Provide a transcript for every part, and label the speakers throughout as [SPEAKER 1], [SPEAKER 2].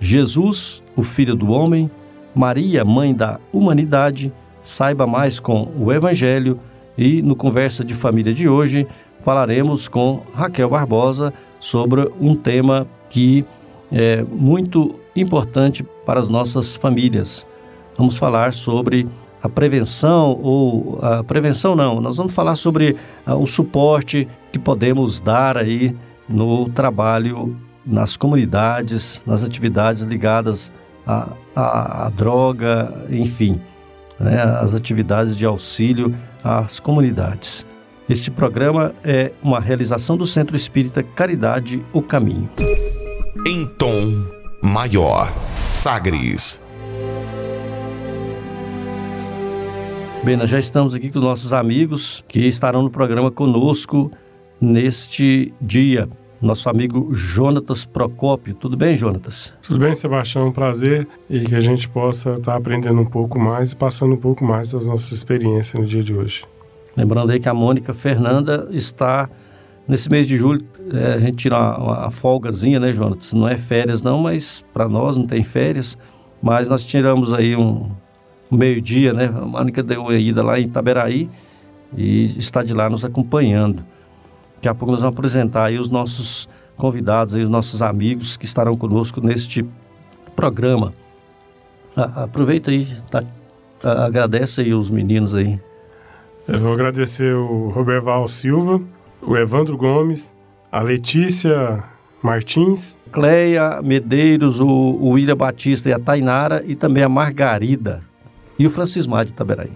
[SPEAKER 1] Jesus, o Filho do Homem, Maria, Mãe da Humanidade, saiba mais com o Evangelho e no Conversa de Família de hoje falaremos com Raquel Barbosa sobre um tema que é muito importante para as nossas famílias. Vamos falar sobre a prevenção ou a prevenção não, nós vamos falar sobre uh, o suporte que podemos dar aí no trabalho nas comunidades, nas atividades ligadas à, à, à droga, enfim, né, as atividades de auxílio às comunidades. Este programa é uma realização do Centro Espírita Caridade O Caminho.
[SPEAKER 2] Em tom maior. Sagres.
[SPEAKER 1] Bem, nós já estamos aqui com nossos amigos que estarão no programa conosco neste dia. Nosso amigo Jonatas Procópio. Tudo bem, Jonatas?
[SPEAKER 3] Tudo bem, Sebastião. Um prazer e que a gente possa estar aprendendo um pouco mais e passando um pouco mais das nossas experiências no dia de hoje.
[SPEAKER 1] Lembrando aí que a Mônica Fernanda está Nesse mês de julho, é, a gente tira uma, uma folgazinha, né, Jonas? Não é férias não, mas para nós não tem férias. Mas nós tiramos aí um, um meio-dia, né? A Mônica deu uma ida lá em Itaberaí e está de lá nos acompanhando. Daqui a pouco nós vamos apresentar aí os nossos convidados, aí, os nossos amigos que estarão conosco neste programa. Ah, aproveita aí, tá, agradece aí os meninos aí.
[SPEAKER 3] Eu vou agradecer o Roberval Silva, o Evandro Gomes, a Letícia Martins,
[SPEAKER 1] Cleia Medeiros, o, o William Batista e a Tainara e também a Margarida e o Francismar de Itaberaí.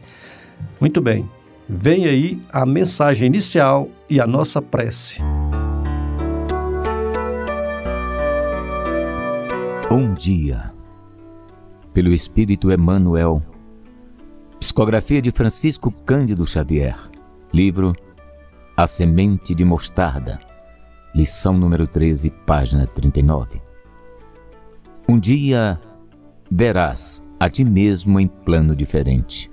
[SPEAKER 1] Muito bem, vem aí a mensagem inicial e a nossa prece.
[SPEAKER 4] Um dia, pelo Espírito Emmanuel, psicografia de Francisco Cândido Xavier, livro a semente de mostarda. Lição número 13, página 39. Um dia verás a ti mesmo em plano diferente.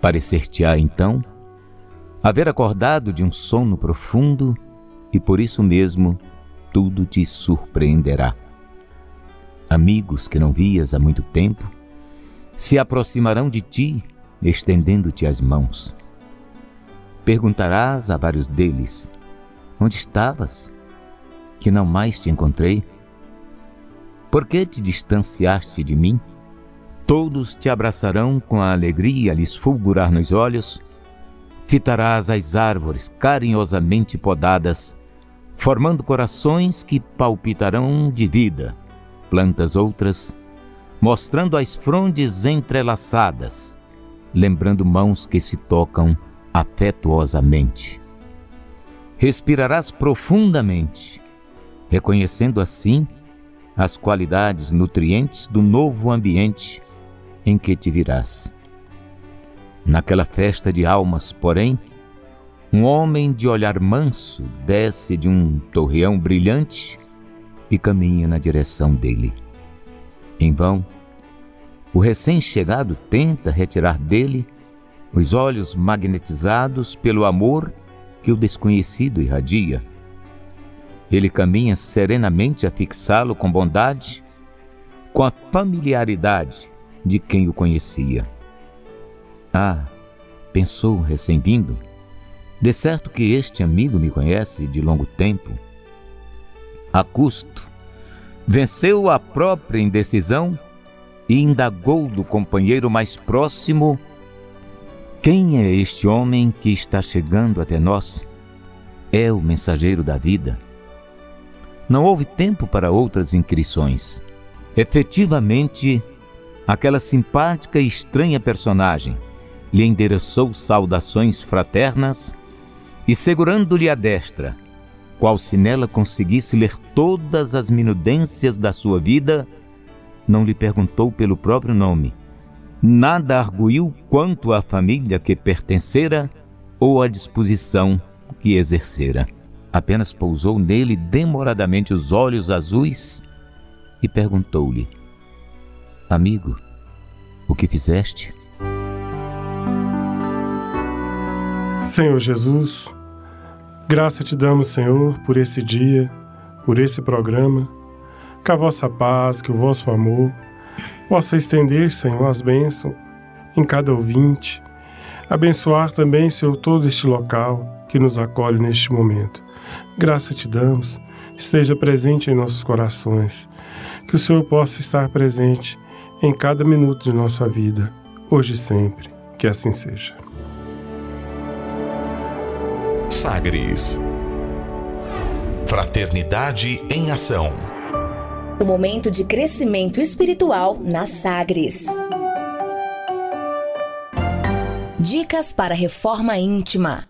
[SPEAKER 4] Parecer-te-á então haver acordado de um sono profundo e por isso mesmo tudo te surpreenderá. Amigos que não vias há muito tempo se aproximarão de ti, estendendo-te as mãos Perguntarás a vários deles: Onde estavas? Que não mais te encontrei? Por que te distanciaste de mim? Todos te abraçarão com a alegria lhes fulgurar nos olhos. Fitarás as árvores carinhosamente podadas, formando corações que palpitarão de vida, plantas outras, mostrando as frondes entrelaçadas, lembrando mãos que se tocam afetuosamente. Respirarás profundamente, reconhecendo assim as qualidades nutrientes do novo ambiente em que te virás. Naquela festa de almas, porém, um homem de olhar manso desce de um torreão brilhante e caminha na direção dele. Em vão, o recém-chegado tenta retirar dele os olhos magnetizados pelo amor que o desconhecido irradia. Ele caminha serenamente a fixá-lo com bondade, com a familiaridade de quem o conhecia. Ah, pensou o recém-vindo, de certo que este amigo me conhece de longo tempo. A custo, venceu a própria indecisão e indagou do companheiro mais próximo: Quem é este homem que está chegando até nós? É o mensageiro da vida. Não houve tempo para outras inscrições. Efetivamente, aquela simpática e estranha personagem lhe endereçou saudações fraternas e, segurando-lhe a destra, qual se nela conseguisse ler todas as minudências da sua vida, não lhe perguntou pelo próprio nome. Nada arguiu quanto à família que pertencera ou à disposição que exercera. Apenas pousou nele demoradamente os olhos azuis e perguntou-lhe: Amigo, o que fizeste?
[SPEAKER 3] Senhor Jesus, graça te damos, Senhor, por esse dia, por esse programa. Que a vossa paz, que o vosso amor possa estender, Senhor, as bênçãos em cada ouvinte. Abençoar também, Senhor, todo este local que nos acolhe neste momento. Graça te damos, esteja presente em nossos corações. Que o Senhor possa estar presente em cada minuto de nossa vida, hoje e sempre. Que assim seja.
[SPEAKER 2] Sagres Fraternidade em Ação.
[SPEAKER 5] O momento de crescimento espiritual na Sagres. Dicas para reforma íntima.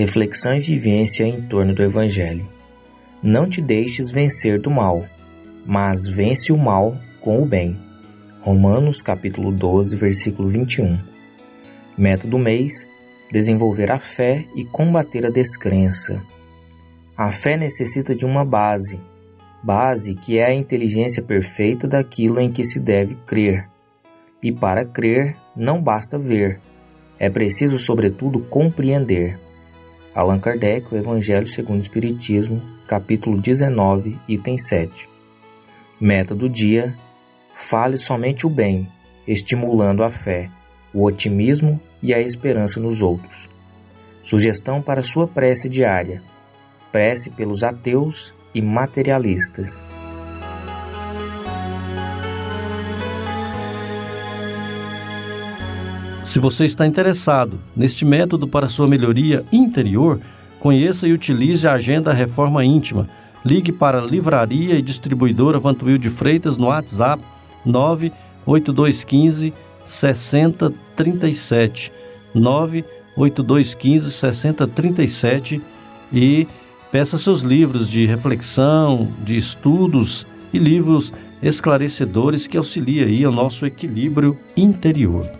[SPEAKER 6] Reflexão e vivência em torno do Evangelho. Não te deixes vencer do mal, mas vence o mal com o bem. Romanos capítulo 12, versículo 21. Meta mês: desenvolver a fé e combater a descrença. A fé necessita de uma base, base que é a inteligência perfeita daquilo em que se deve crer. E para crer, não basta ver, é preciso, sobretudo, compreender. Allan Kardec, O Evangelho segundo o Espiritismo, capítulo 19, item 7. Meta do dia: fale somente o bem, estimulando a fé, o otimismo e a esperança nos outros. Sugestão para sua prece diária: prece pelos ateus e materialistas.
[SPEAKER 1] Se você está interessado neste método para sua melhoria interior, conheça e utilize a Agenda Reforma Íntima. Ligue para a Livraria e Distribuidora Vantuil de Freitas no WhatsApp 98215 6037 98215 6037 e peça seus livros de reflexão, de estudos e livros esclarecedores que auxiliam aí nosso equilíbrio interior.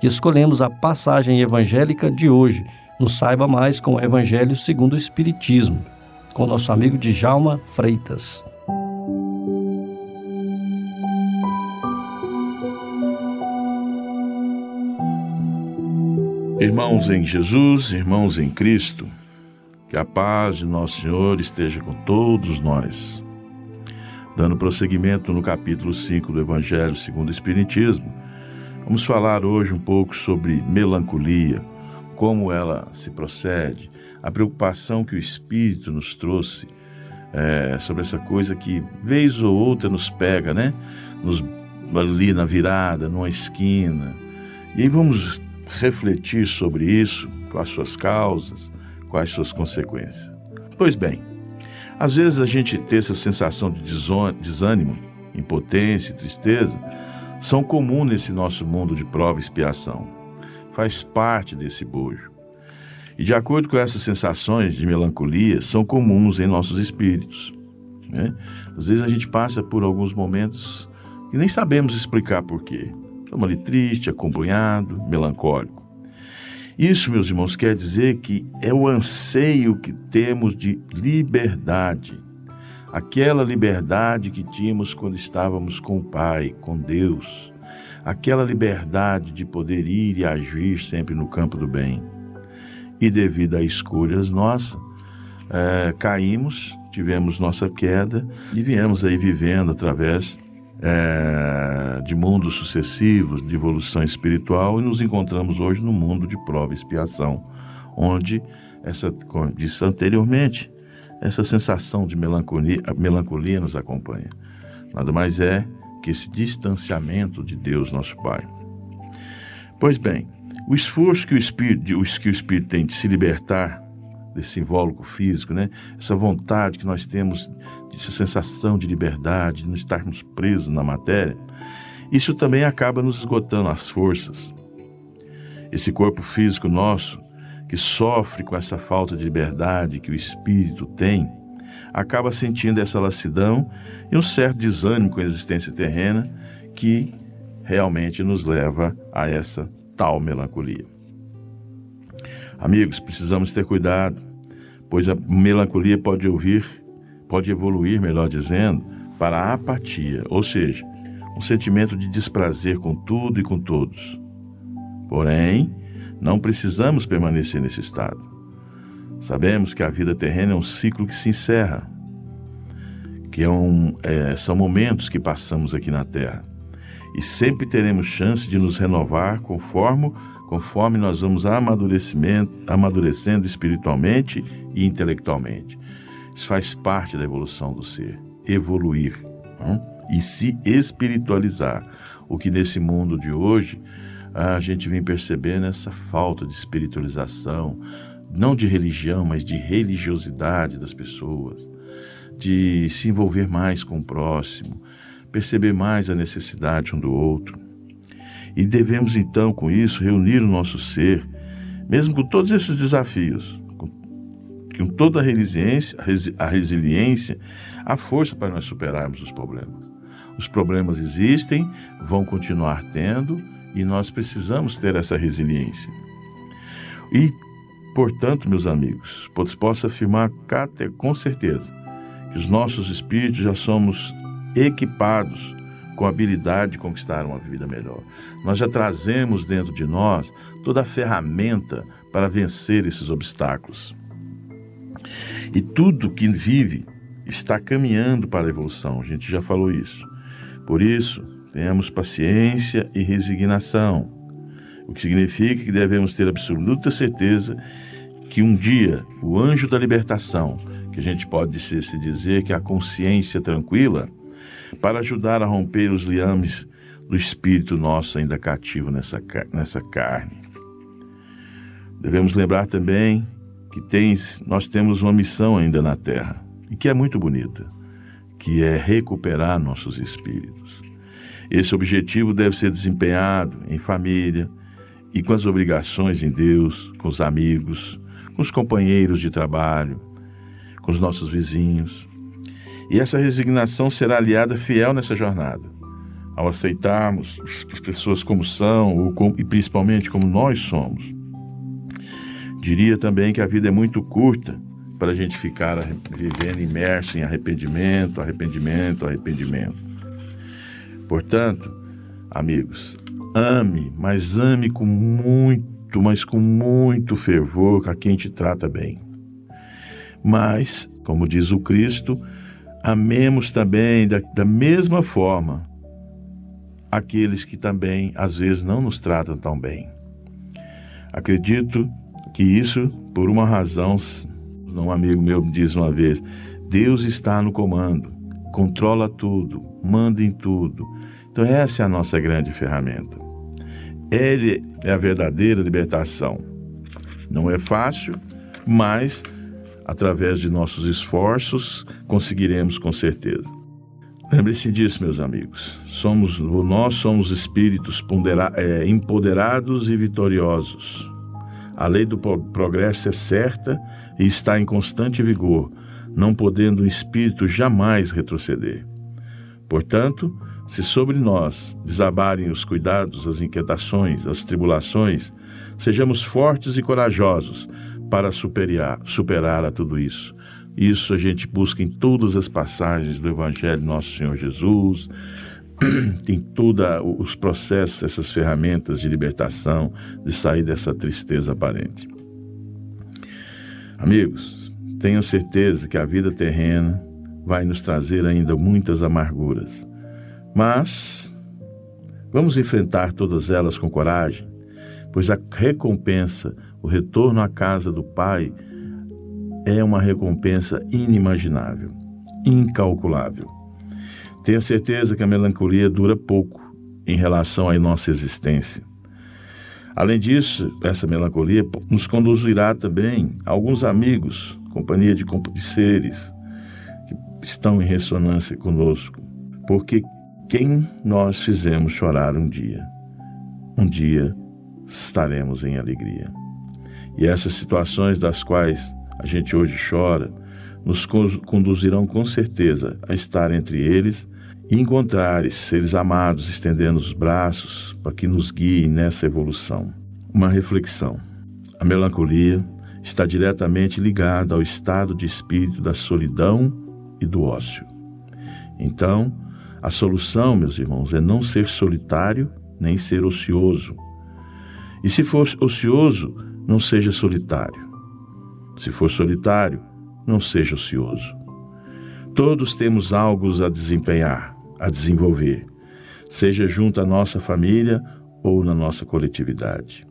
[SPEAKER 1] que escolhemos a passagem evangélica de hoje. Nos saiba mais com o Evangelho segundo o Espiritismo, com nosso amigo Djalma Freitas.
[SPEAKER 7] Irmãos em Jesus, irmãos em Cristo, que a paz de Nosso Senhor esteja com todos nós. Dando prosseguimento no capítulo 5 do Evangelho segundo o Espiritismo, Vamos falar hoje um pouco sobre melancolia, como ela se procede, a preocupação que o Espírito nos trouxe é, sobre essa coisa que, vez ou outra, nos pega, né? Nos, ali na virada, numa esquina. E aí vamos refletir sobre isso, quais suas causas, quais suas consequências. Pois bem, às vezes a gente tem essa sensação de desânimo impotência tristeza são comuns nesse nosso mundo de prova e expiação. Faz parte desse bojo. E de acordo com essas sensações de melancolia, são comuns em nossos espíritos. Né? Às vezes a gente passa por alguns momentos que nem sabemos explicar porquê. Estamos ali triste, acompanhado, melancólico. Isso, meus irmãos, quer dizer que é o anseio que temos de liberdade. Aquela liberdade que tínhamos quando estávamos com o Pai, com Deus. Aquela liberdade de poder ir e agir sempre no campo do bem e devido a escolhas nossas, é, caímos, tivemos nossa queda e viemos aí vivendo através é, de mundos sucessivos de evolução espiritual e nos encontramos hoje no mundo de prova e expiação, onde essa, como disse anteriormente, essa sensação de melancolia, melancolia nos acompanha. Nada mais é que esse distanciamento de Deus, nosso Pai. Pois bem, o esforço que o espírito, que o espírito tem de se libertar desse invólucro físico, né? Essa vontade que nós temos, essa sensação de liberdade, de não estarmos presos na matéria, isso também acaba nos esgotando as forças. Esse corpo físico nosso, que sofre com essa falta de liberdade que o espírito tem, acaba sentindo essa lassidão e um certo desânimo com a existência terrena que realmente nos leva a essa tal melancolia. Amigos, precisamos ter cuidado, pois a melancolia pode ouvir, pode evoluir, melhor dizendo, para a apatia, ou seja, um sentimento de desprazer com tudo e com todos. Porém, não precisamos permanecer nesse estado. Sabemos que a vida terrena é um ciclo que se encerra, que é um, é, são momentos que passamos aqui na Terra e sempre teremos chance de nos renovar conforme, conforme nós vamos amadurecimento, amadurecendo espiritualmente e intelectualmente. Isso faz parte da evolução do ser, evoluir não? e se espiritualizar. O que nesse mundo de hoje a gente vem percebendo essa falta de espiritualização, não de religião, mas de religiosidade das pessoas, de se envolver mais com o próximo, perceber mais a necessidade um do outro. E devemos então, com isso, reunir o nosso ser, mesmo com todos esses desafios, com, com toda a resiliência, a resiliência, a força para nós superarmos os problemas. Os problemas existem, vão continuar tendo, e nós precisamos ter essa resiliência. E, portanto, meus amigos, posso afirmar com certeza que os nossos espíritos já somos equipados com a habilidade de conquistar uma vida melhor. Nós já trazemos dentro de nós toda a ferramenta para vencer esses obstáculos. E tudo que vive está caminhando para a evolução, a gente já falou isso. Por isso, tenhamos paciência e resignação, o que significa que devemos ter absoluta certeza que um dia o anjo da libertação, que a gente pode se dizer que é a consciência tranquila, para ajudar a romper os liames do espírito nosso ainda cativo nessa, nessa carne. Devemos lembrar também que tens, nós temos uma missão ainda na Terra, e que é muito bonita, que é recuperar nossos espíritos. Esse objetivo deve ser desempenhado em família e com as obrigações em Deus, com os amigos, com os companheiros de trabalho, com os nossos vizinhos, e essa resignação será aliada fiel nessa jornada. Ao aceitarmos as pessoas como são e principalmente como nós somos. Diria também que a vida é muito curta para a gente ficar vivendo imerso em arrependimento, arrependimento, arrependimento. Portanto, amigos, ame, mas ame com muito, mas com muito fervor a quem te trata bem. Mas, como diz o Cristo, amemos também da, da mesma forma aqueles que também às vezes não nos tratam tão bem. Acredito que isso por uma razão, um amigo meu me diz uma vez, Deus está no comando, controla tudo, manda em tudo. Então essa é a nossa grande ferramenta. Ele é a verdadeira libertação. Não é fácil, mas através de nossos esforços, conseguiremos com certeza. Lembre-se disso, meus amigos. Somos, nós somos espíritos é, empoderados e vitoriosos. A lei do progresso é certa e está em constante vigor, não podendo o espírito jamais retroceder. Portanto, se sobre nós desabarem os cuidados, as inquietações, as tribulações, sejamos fortes e corajosos para superar, superar a tudo isso. Isso a gente busca em todas as passagens do Evangelho Nosso Senhor Jesus, tem todos os processos, essas ferramentas de libertação, de sair dessa tristeza aparente. Amigos, tenho certeza que a vida terrena vai nos trazer ainda muitas amarguras. Mas vamos enfrentar todas elas com coragem, pois a recompensa, o retorno à casa do Pai, é uma recompensa inimaginável, incalculável. Tenha certeza que a melancolia dura pouco em relação à nossa existência. Além disso, essa melancolia nos conduzirá também a alguns amigos, companhia de, de seres que estão em ressonância conosco, porque quem nós fizemos chorar um dia, um dia estaremos em alegria. E essas situações das quais a gente hoje chora, nos conduzirão com certeza a estar entre eles e encontrar seres amados estendendo os braços para que nos guiem nessa evolução. Uma reflexão. A melancolia está diretamente ligada ao estado de espírito da solidão e do ócio. Então, a solução, meus irmãos, é não ser solitário nem ser ocioso. E se for ocioso, não seja solitário. Se for solitário, não seja ocioso. Todos temos algo a desempenhar, a desenvolver, seja junto à nossa família ou na nossa coletividade.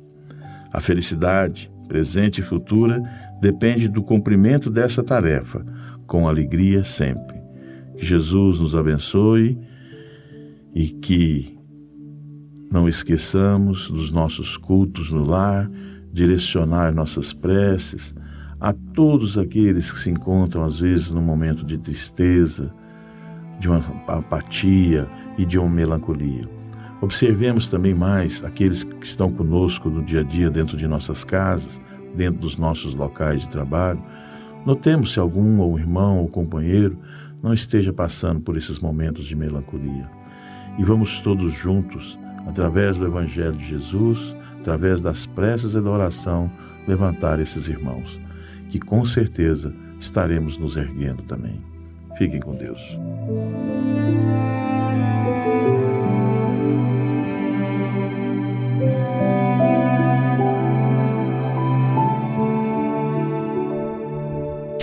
[SPEAKER 7] A felicidade, presente e futura, depende do cumprimento dessa tarefa, com alegria sempre. Que Jesus nos abençoe e que não esqueçamos dos nossos cultos no lar, direcionar nossas preces a todos aqueles que se encontram às vezes num momento de tristeza, de uma apatia e de uma melancolia. Observemos também mais aqueles que estão conosco no dia a dia dentro de nossas casas, dentro dos nossos locais de trabalho. Notemos se algum ou irmão ou companheiro não esteja passando por esses momentos de melancolia. E vamos todos juntos, através do Evangelho de Jesus, através das preces e da oração, levantar esses irmãos, que com certeza estaremos nos erguendo também. Fiquem com Deus.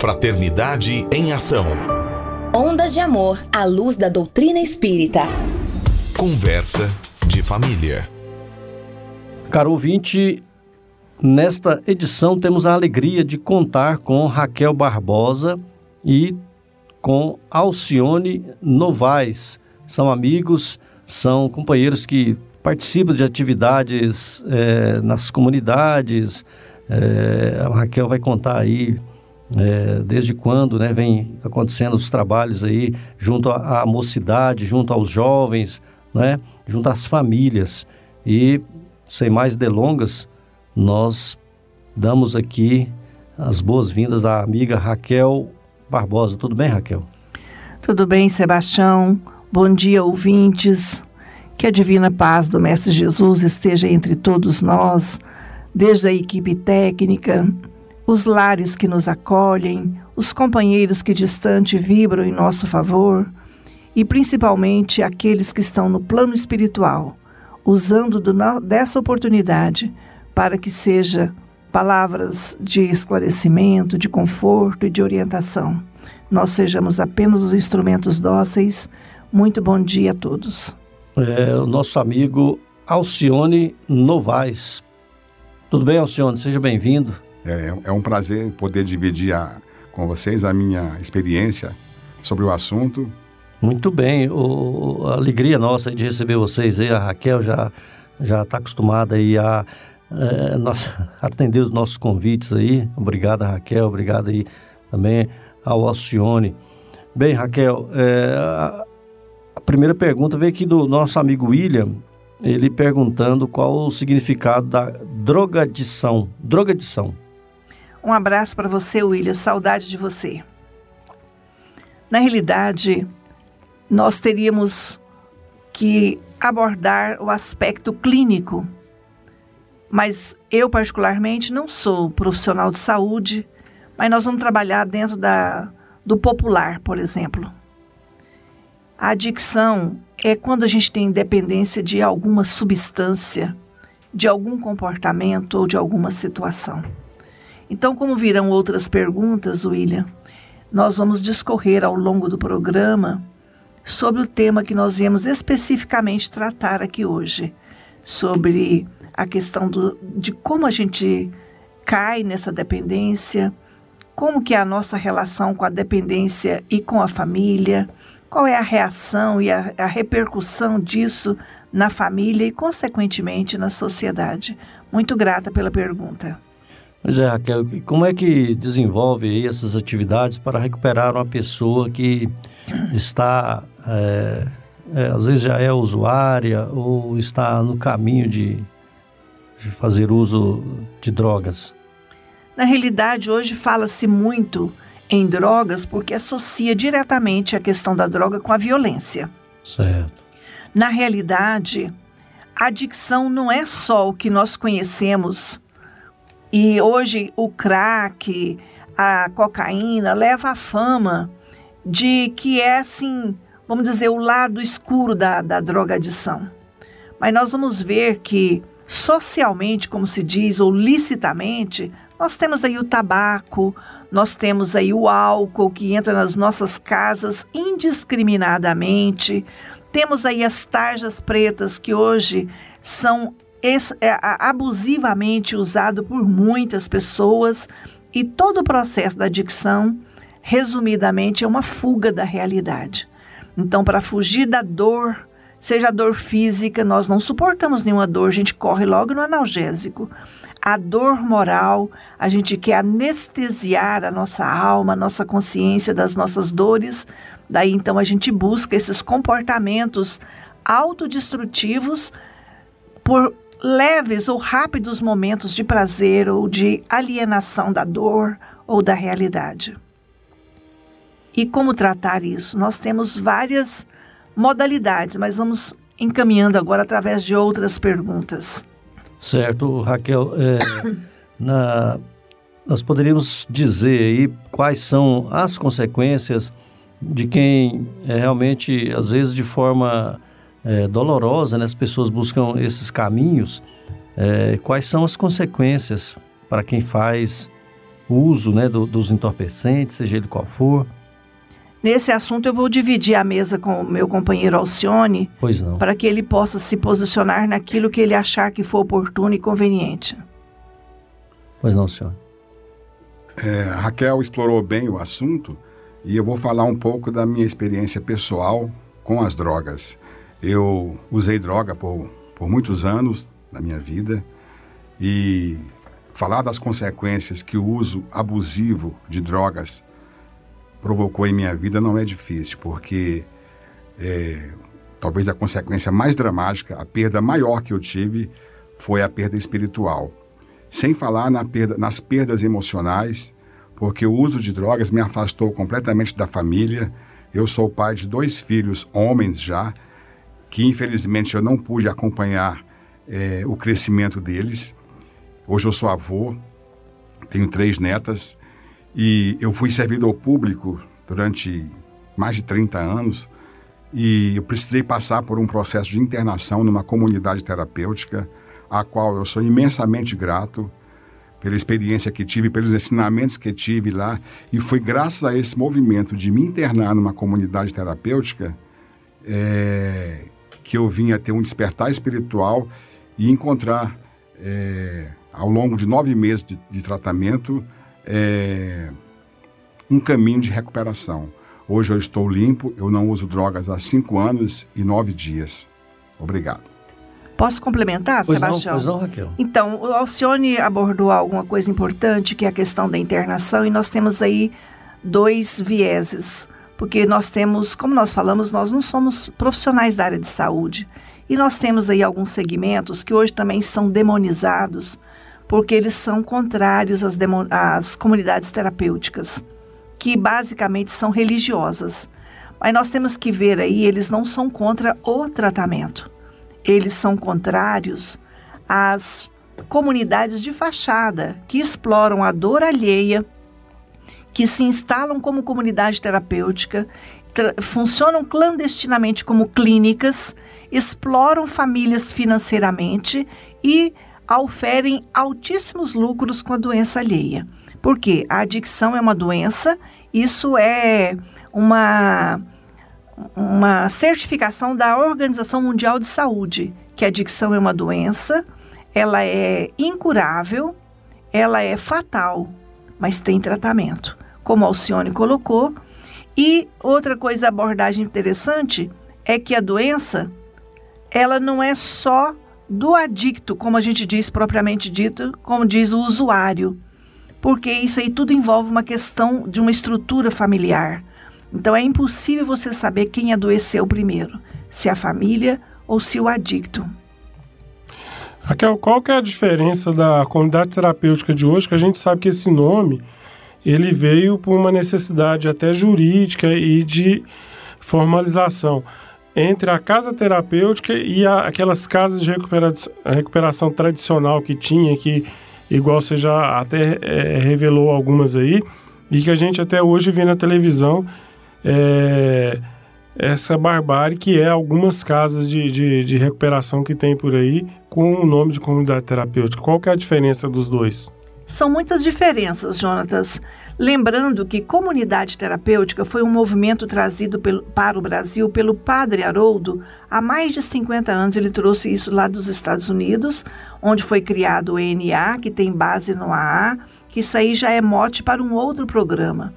[SPEAKER 2] Fraternidade em Ação.
[SPEAKER 5] Ondas de Amor à luz da doutrina espírita.
[SPEAKER 2] Conversa de família.
[SPEAKER 1] Caro ouvinte, nesta edição temos a alegria de contar com Raquel Barbosa e com Alcione Novaes. São amigos, são companheiros que participam de atividades é, nas comunidades. É, a Raquel vai contar aí é, desde quando né, vem acontecendo os trabalhos aí junto à, mocidade, junto aos jovens, né, junto às famílias. E, sem mais delongas, nós damos aqui as boas-vindas à amiga Raquel Barbosa. Tudo bem, Raquel?
[SPEAKER 8] Tudo bem, Sebastião. Bom dia, ouvintes. Que a divina paz do Mestre Jesus esteja entre todos nós, desde a equipe técnica, os lares que nos acolhem, os companheiros que distante vibram em nosso favor e principalmente aqueles que estão no plano espiritual, usando do, dessa oportunidade para que seja palavras de esclarecimento, de conforto e de orientação. Nós sejamos apenas os instrumentos dóceis. Muito bom dia a todos.
[SPEAKER 1] É, o nosso amigo Alcione Novaes. Tudo bem, Alcione? Seja bem-vindo.
[SPEAKER 9] É, é um prazer poder dividir a, com vocês a minha experiência sobre o assunto.
[SPEAKER 1] Muito bem, o, a alegria nossa de receber vocês aí, a Raquel já já está acostumada aí a é, nossa, atender os nossos convites aí. Obrigado, Raquel, obrigado aí também ao Alcione. Bem, Raquel, é, primeira pergunta veio aqui do nosso amigo William, ele perguntando qual o significado da drogadição. Drogadição.
[SPEAKER 8] Um abraço para você, William. Saudade de você. Na realidade, nós teríamos que abordar o aspecto clínico. Mas eu, particularmente, não sou profissional de saúde, mas nós vamos trabalhar dentro da, do popular, por exemplo. A adicção é quando a gente tem dependência de alguma substância, de algum comportamento ou de alguma situação. Então, como virão outras perguntas, William, nós vamos discorrer ao longo do programa sobre o tema que nós viemos especificamente tratar aqui hoje, sobre a questão do, de como a gente cai nessa dependência, como que é a nossa relação com a dependência e com a família, qual é a reação e a, a repercussão disso na família e, consequentemente, na sociedade. Muito grata pela pergunta.
[SPEAKER 1] Pois é, Raquel, como é que desenvolve essas atividades para recuperar uma pessoa que está, é, é, às vezes já é usuária ou está no caminho de, de fazer uso de drogas?
[SPEAKER 8] Na realidade, hoje fala-se muito em drogas porque associa diretamente a questão da droga com a violência.
[SPEAKER 1] Certo.
[SPEAKER 8] Na realidade, a adicção não é só o que nós conhecemos. E hoje o crack, a cocaína leva a fama de que é assim, vamos dizer, o lado escuro da, da drogadição. Mas nós vamos ver que socialmente, como se diz, ou licitamente, nós temos aí o tabaco, nós temos aí o álcool que entra nas nossas casas indiscriminadamente. Temos aí as tarjas pretas que hoje são abusivamente usado por muitas pessoas e todo o processo da adicção, resumidamente, é uma fuga da realidade. Então, para fugir da dor, seja a dor física, nós não suportamos nenhuma dor, a gente corre logo no analgésico a dor moral, a gente quer anestesiar a nossa alma, a nossa consciência das nossas dores. Daí então a gente busca esses comportamentos autodestrutivos por leves ou rápidos momentos de prazer ou de alienação da dor ou da realidade. E como tratar isso? Nós temos várias modalidades, mas vamos encaminhando agora através de outras perguntas.
[SPEAKER 1] Certo, Raquel. É, na, nós poderíamos dizer aí quais são as consequências de quem é, realmente, às vezes de forma é, dolorosa, né, as pessoas buscam esses caminhos. É, quais são as consequências para quem faz uso né, do, dos entorpecentes, seja ele qual for?
[SPEAKER 8] Nesse assunto eu vou dividir a mesa com o meu companheiro Alcione,
[SPEAKER 1] pois não.
[SPEAKER 8] para que ele possa se posicionar naquilo que ele achar que for oportuno e conveniente.
[SPEAKER 1] Pois não, senhor.
[SPEAKER 9] É, Raquel explorou bem o assunto e eu vou falar um pouco da minha experiência pessoal com as drogas. Eu usei droga por, por muitos anos na minha vida e falar das consequências que o uso abusivo de drogas provocou em minha vida não é difícil, porque é, talvez a consequência mais dramática, a perda maior que eu tive foi a perda espiritual. Sem falar na perda, nas perdas emocionais, porque o uso de drogas me afastou completamente da família. Eu sou pai de dois filhos, homens já, que infelizmente eu não pude acompanhar é, o crescimento deles. Hoje eu sou avô, tenho três netas e eu fui servidor público durante mais de 30 anos e eu precisei passar por um processo de internação numa comunidade terapêutica, a qual eu sou imensamente grato pela experiência que tive, pelos ensinamentos que tive lá. E foi graças a esse movimento de me internar numa comunidade terapêutica é, que eu vim a ter um despertar espiritual e encontrar, é, ao longo de nove meses de, de tratamento, é, um caminho de recuperação. Hoje eu estou limpo, eu não uso drogas há cinco anos e nove dias. Obrigado.
[SPEAKER 8] Posso complementar,
[SPEAKER 1] pois
[SPEAKER 8] Sebastião?
[SPEAKER 1] Não, pois não, Raquel.
[SPEAKER 8] Então, o Alcione abordou alguma coisa importante, que é a questão da internação, e nós temos aí dois vieses. Porque nós temos, como nós falamos, nós não somos profissionais da área de saúde. E nós temos aí alguns segmentos que hoje também são demonizados, porque eles são contrários às, às comunidades terapêuticas, que basicamente são religiosas. Mas nós temos que ver aí, eles não são contra o tratamento. Eles são contrários às comunidades de fachada que exploram a dor alheia que se instalam como comunidade terapêutica, funcionam clandestinamente como clínicas, exploram famílias financeiramente e oferem altíssimos lucros com a doença alheia. Por quê? A adicção é uma doença, isso é uma, uma certificação da Organização Mundial de Saúde, que a adicção é uma doença, ela é incurável, ela é fatal, mas tem tratamento como Alcione colocou. E outra coisa, abordagem interessante, é que a doença, ela não é só do adicto, como a gente diz propriamente dito, como diz o usuário, porque isso aí tudo envolve uma questão de uma estrutura familiar. Então é impossível você saber quem adoeceu primeiro, se a família ou se o adicto.
[SPEAKER 3] Raquel, qual que é a diferença da comunidade terapêutica de hoje, que a gente sabe que esse nome ele veio por uma necessidade até jurídica e de formalização entre a casa terapêutica e a, aquelas casas de recupera recuperação tradicional que tinha, que igual você já até é, revelou algumas aí, e que a gente até hoje vê na televisão é, essa barbárie que é algumas casas de, de, de recuperação que tem por aí com o nome de comunidade terapêutica. Qual que é a diferença dos dois?
[SPEAKER 8] São muitas diferenças, Jonatas. Lembrando que comunidade terapêutica foi um movimento trazido pelo, para o Brasil pelo padre Haroldo há mais de 50 anos. Ele trouxe isso lá dos Estados Unidos, onde foi criado o ENA, que tem base no AA, que isso aí já é mote para um outro programa.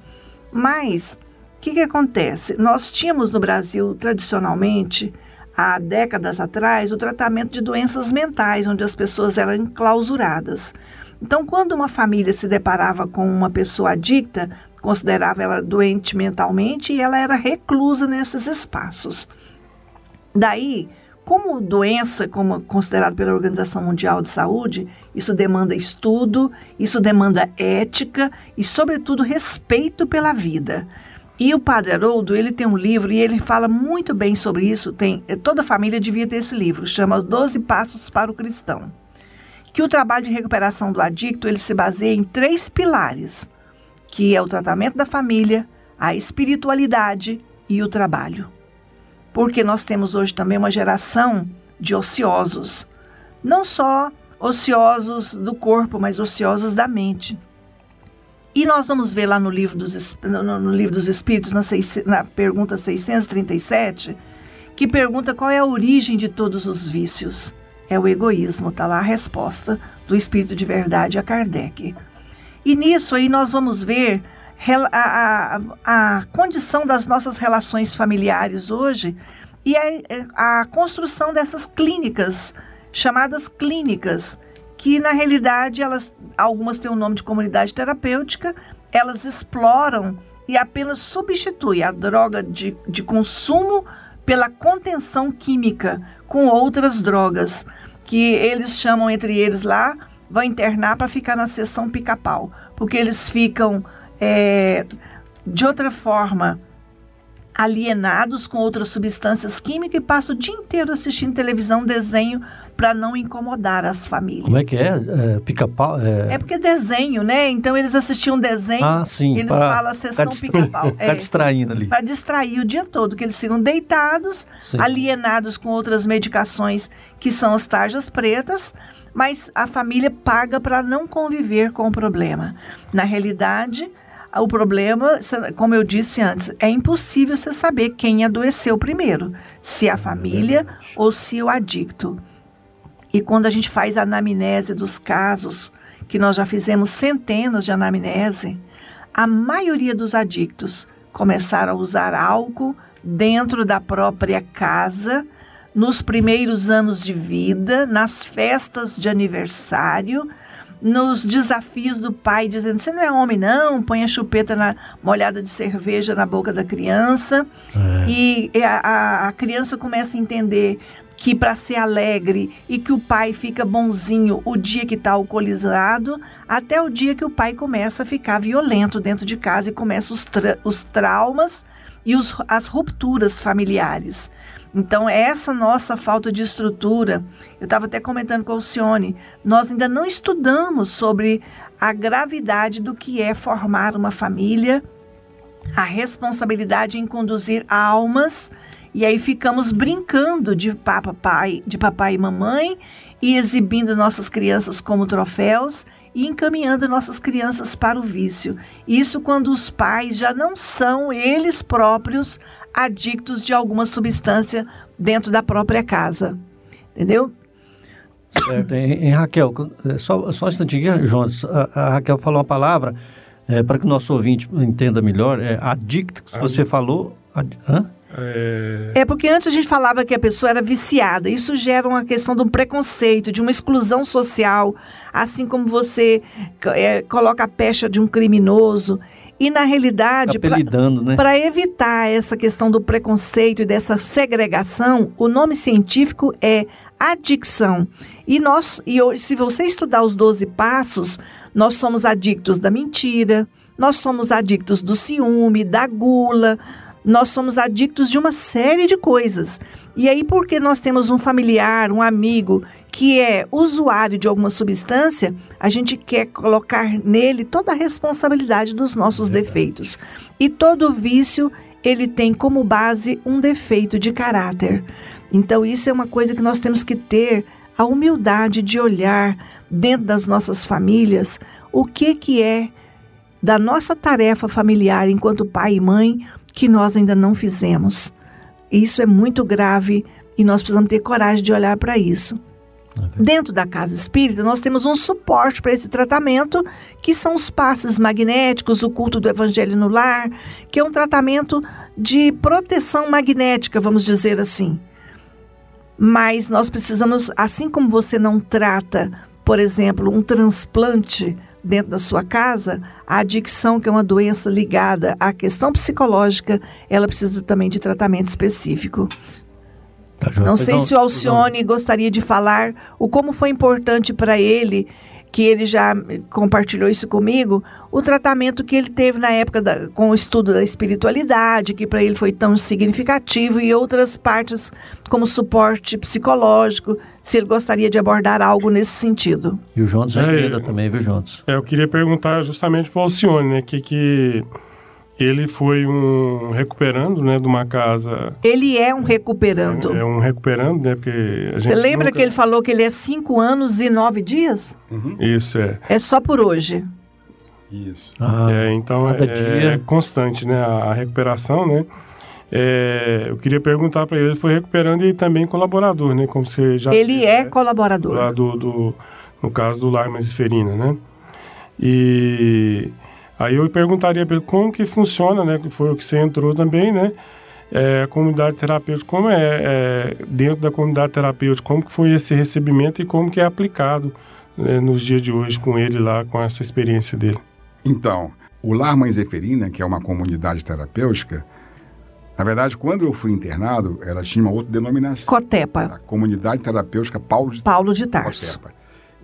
[SPEAKER 8] Mas, o que, que acontece? Nós tínhamos no Brasil, tradicionalmente, há décadas atrás, o tratamento de doenças mentais, onde as pessoas eram enclausuradas. Então, quando uma família se deparava com uma pessoa adicta, considerava ela doente mentalmente e ela era reclusa nesses espaços. Daí, como doença, como considerado pela Organização Mundial de Saúde, isso demanda estudo, isso demanda ética e, sobretudo, respeito pela vida. E o Padre Haroldo, ele tem um livro e ele fala muito bem sobre isso. Tem, toda família devia ter esse livro, chama Doze Passos para o Cristão que o trabalho de recuperação do adicto ele se baseia em três pilares, que é o tratamento da família, a espiritualidade e o trabalho. Porque nós temos hoje também uma geração de ociosos, não só ociosos do corpo, mas ociosos da mente. E nós vamos ver lá no livro dos, no, livro dos Espíritos, na, seis, na pergunta 637, que pergunta qual é a origem de todos os vícios é o egoísmo, está lá a resposta do Espírito de Verdade a Kardec. E nisso aí nós vamos ver a, a, a condição das nossas relações familiares hoje e a, a construção dessas clínicas, chamadas clínicas, que na realidade elas, algumas têm o nome de comunidade terapêutica, elas exploram e apenas substituem a droga de, de consumo pela contenção química com outras drogas que eles chamam entre eles lá, vão internar para ficar na sessão pica-pau, porque eles ficam é, de outra forma alienados com outras substâncias químicas e passam o dia inteiro assistindo televisão, desenho, para não incomodar as famílias.
[SPEAKER 1] Como é que é? é Pica-pau?
[SPEAKER 8] É... é... porque desenho, né? Então eles assistiam desenho,
[SPEAKER 1] ah, sim,
[SPEAKER 8] eles falam a sessão distra... pica-pau.
[SPEAKER 1] é, distraindo ali.
[SPEAKER 8] Para distrair o dia todo, que eles ficam deitados, sim. alienados com outras medicações que são as tarjas pretas, mas a família paga para não conviver com o problema. Na realidade, o problema, como eu disse antes, é impossível você saber quem adoeceu primeiro, se a família ou se o adicto. E quando a gente faz a anamnese dos casos, que nós já fizemos centenas de anamnese, a maioria dos adictos começaram a usar álcool dentro da própria casa, nos primeiros anos de vida, nas festas de aniversário, nos desafios do pai, dizendo: você não é homem, não, põe a chupeta na molhada de cerveja na boca da criança. É. E a, a criança começa a entender que para ser alegre e que o pai fica bonzinho o dia que está alcoolizado, até o dia que o pai começa a ficar violento dentro de casa e começa os, tra os traumas e os, as rupturas familiares. Então, essa nossa falta de estrutura, eu estava até comentando com o Alcione, nós ainda não estudamos sobre a gravidade do que é formar uma família, a responsabilidade em conduzir almas, e aí ficamos brincando de papai, de papai e mamãe e exibindo nossas crianças como troféus e encaminhando nossas crianças para o vício. Isso quando os pais já não são eles próprios adictos de alguma substância dentro da própria casa. Entendeu?
[SPEAKER 1] Certo. Em, em Raquel, é, só, só um instantinho, Jones. A, a, Raquel falou uma palavra é, para que o nosso ouvinte entenda melhor. É adicto, que você falou. Ad, hã?
[SPEAKER 8] É... é... porque antes a gente falava que a pessoa era viciada. Isso gera uma questão de um preconceito, de uma exclusão social, assim como você é, coloca a pecha de um criminoso. E na realidade, para né? evitar essa questão do preconceito e dessa segregação, o nome científico é adicção. E nós, e hoje, se você estudar os 12 passos, nós somos adictos da mentira, nós somos adictos do ciúme, da gula, nós somos adictos de uma série de coisas. E aí, porque nós temos um familiar, um amigo que é usuário de alguma substância, a gente quer colocar nele toda a responsabilidade dos nossos defeitos. E todo vício, ele tem como base um defeito de caráter. Então, isso é uma coisa que nós temos que ter a humildade de olhar dentro das nossas famílias o que que é da nossa tarefa familiar enquanto pai e mãe que nós ainda não fizemos. Isso é muito grave e nós precisamos ter coragem de olhar para isso. Dentro da casa espírita, nós temos um suporte para esse tratamento, que são os passes magnéticos, o culto do evangelho no lar, que é um tratamento de proteção magnética, vamos dizer assim. Mas nós precisamos, assim como você não trata, por exemplo, um transplante dentro da sua casa, a adicção, que é uma doença ligada à questão psicológica, ela precisa também de tratamento específico. Tá, Não sei então, se o Alcione gostaria de falar o como foi importante para ele que ele já compartilhou isso comigo, o tratamento que ele teve na época da, com o estudo da espiritualidade, que para ele foi tão significativo, e outras partes como suporte psicológico, se ele gostaria de abordar algo nesse sentido.
[SPEAKER 1] E o Jones já é, também, viu, Jones?
[SPEAKER 3] É, eu queria perguntar justamente para o Alcione, né, que, que ele foi um recuperando, né, de uma casa.
[SPEAKER 8] Ele é um recuperando.
[SPEAKER 3] É, é um recuperando, né, porque
[SPEAKER 8] Você lembra nunca... que ele falou que ele é cinco anos e nove dias?
[SPEAKER 3] Uhum. Isso é.
[SPEAKER 8] É só por hoje.
[SPEAKER 3] Isso. Ah, é, então é, dia... é, constante, né, a, a recuperação, né. É, eu queria perguntar para ele, ele foi recuperando e também colaborador, né, como você já.
[SPEAKER 8] Ele é né? colaborador.
[SPEAKER 3] Do, do, no caso do Lar Mesiferina, né. E Aí eu perguntaria para ele como que funciona, né? Que foi o que você entrou também, né? É, a comunidade terapêutica, como é, é, dentro da comunidade terapêutica, como que foi esse recebimento e como que é aplicado né, nos dias de hoje com ele lá, com essa experiência dele?
[SPEAKER 9] Então, o Lar Mãe Zeferina, que é uma comunidade terapêutica, na verdade, quando eu fui internado, ela tinha uma outra denominação.
[SPEAKER 8] Cotepa.
[SPEAKER 9] A Comunidade Terapêutica Paulo de,
[SPEAKER 8] Paulo de Tarso. Cotepa.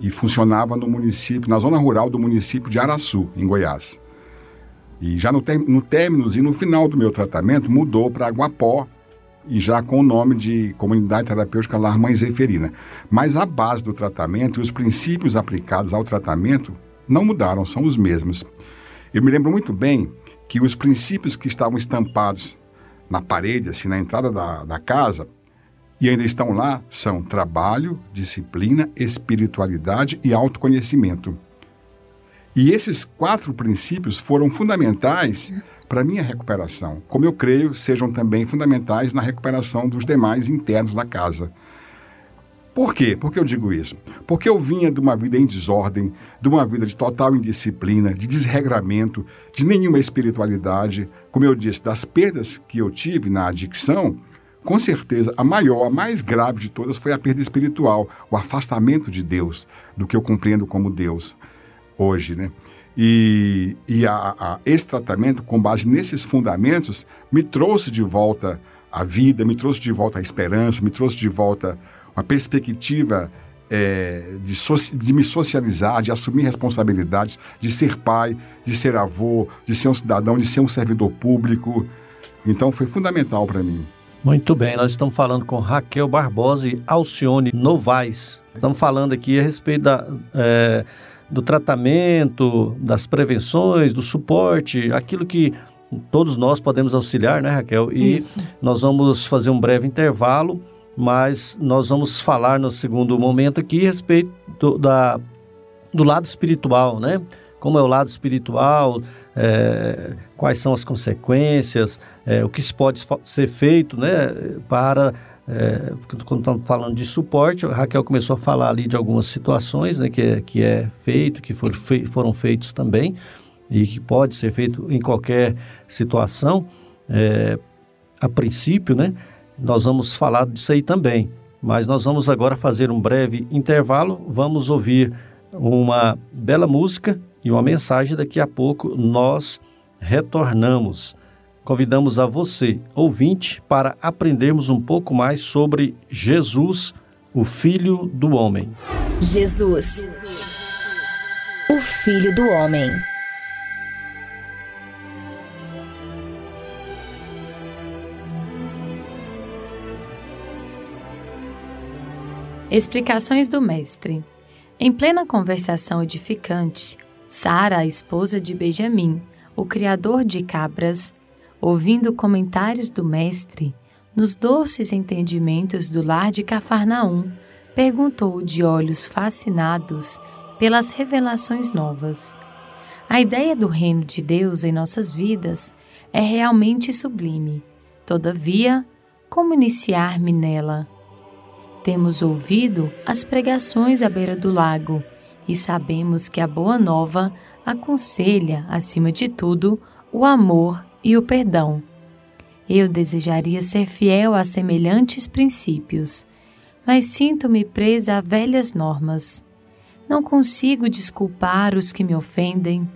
[SPEAKER 9] E funcionava no município, na zona rural do município de Araçu, em Goiás. E já no, no e no final do meu tratamento, mudou para Aguapó, e já com o nome de Comunidade Terapêutica Lar Mãe Zeferina. Mas a base do tratamento e os princípios aplicados ao tratamento não mudaram, são os mesmos. Eu me lembro muito bem que os princípios que estavam estampados na parede, assim, na entrada da, da casa, e ainda estão lá, são trabalho, disciplina, espiritualidade e autoconhecimento. E esses quatro princípios foram fundamentais para minha recuperação, como eu creio sejam também fundamentais na recuperação dos demais internos da casa. Por quê? Por que eu digo isso? Porque eu vinha de uma vida em desordem, de uma vida de total indisciplina, de desregramento, de nenhuma espiritualidade. Como eu disse, das perdas que eu tive na adicção, com certeza, a maior, a mais grave de todas foi a perda espiritual, o afastamento de Deus, do que eu compreendo como Deus hoje, né? E, e a, a, esse tratamento, com base nesses fundamentos, me trouxe de volta a vida, me trouxe de volta a esperança, me trouxe de volta uma perspectiva é, de, so, de me socializar, de assumir responsabilidades, de ser pai, de ser avô, de ser um cidadão, de ser um servidor público. Então foi fundamental para mim.
[SPEAKER 1] Muito bem, nós estamos falando com Raquel Barbosa e Alcione Novaes. Estamos falando aqui a respeito da, é, do tratamento, das prevenções, do suporte, aquilo que todos nós podemos auxiliar, né, Raquel? E Isso. nós vamos fazer um breve intervalo, mas nós vamos falar no segundo momento aqui a respeito do, da, do lado espiritual, né? Como é o lado espiritual, é, quais são as consequências, é, o que se pode ser feito, né, para é, quando estamos falando de suporte, a Raquel começou a falar ali de algumas situações né, que, é, que é feito, que for, foram feitos também e que pode ser feito em qualquer situação, é, a princípio, né? Nós vamos falar disso aí também, mas nós vamos agora fazer um breve intervalo, vamos ouvir uma bela música e uma mensagem. Daqui a pouco nós retornamos. Convidamos a você, ouvinte, para aprendermos um pouco mais sobre Jesus, o Filho do Homem.
[SPEAKER 5] Jesus, o Filho do Homem.
[SPEAKER 10] Explicações do Mestre. Em plena conversação edificante, Sara, a esposa de Benjamim, o criador de cabras, ouvindo comentários do Mestre, nos doces entendimentos do lar de Cafarnaum, perguntou de olhos fascinados pelas revelações novas. A ideia do reino de Deus em nossas vidas é realmente sublime. Todavia, como iniciar-me nela? Temos ouvido as pregações à beira do lago e sabemos que a Boa Nova aconselha, acima de tudo, o amor e o perdão. Eu desejaria ser fiel a semelhantes princípios, mas sinto-me presa a velhas normas. Não consigo desculpar os que me ofendem.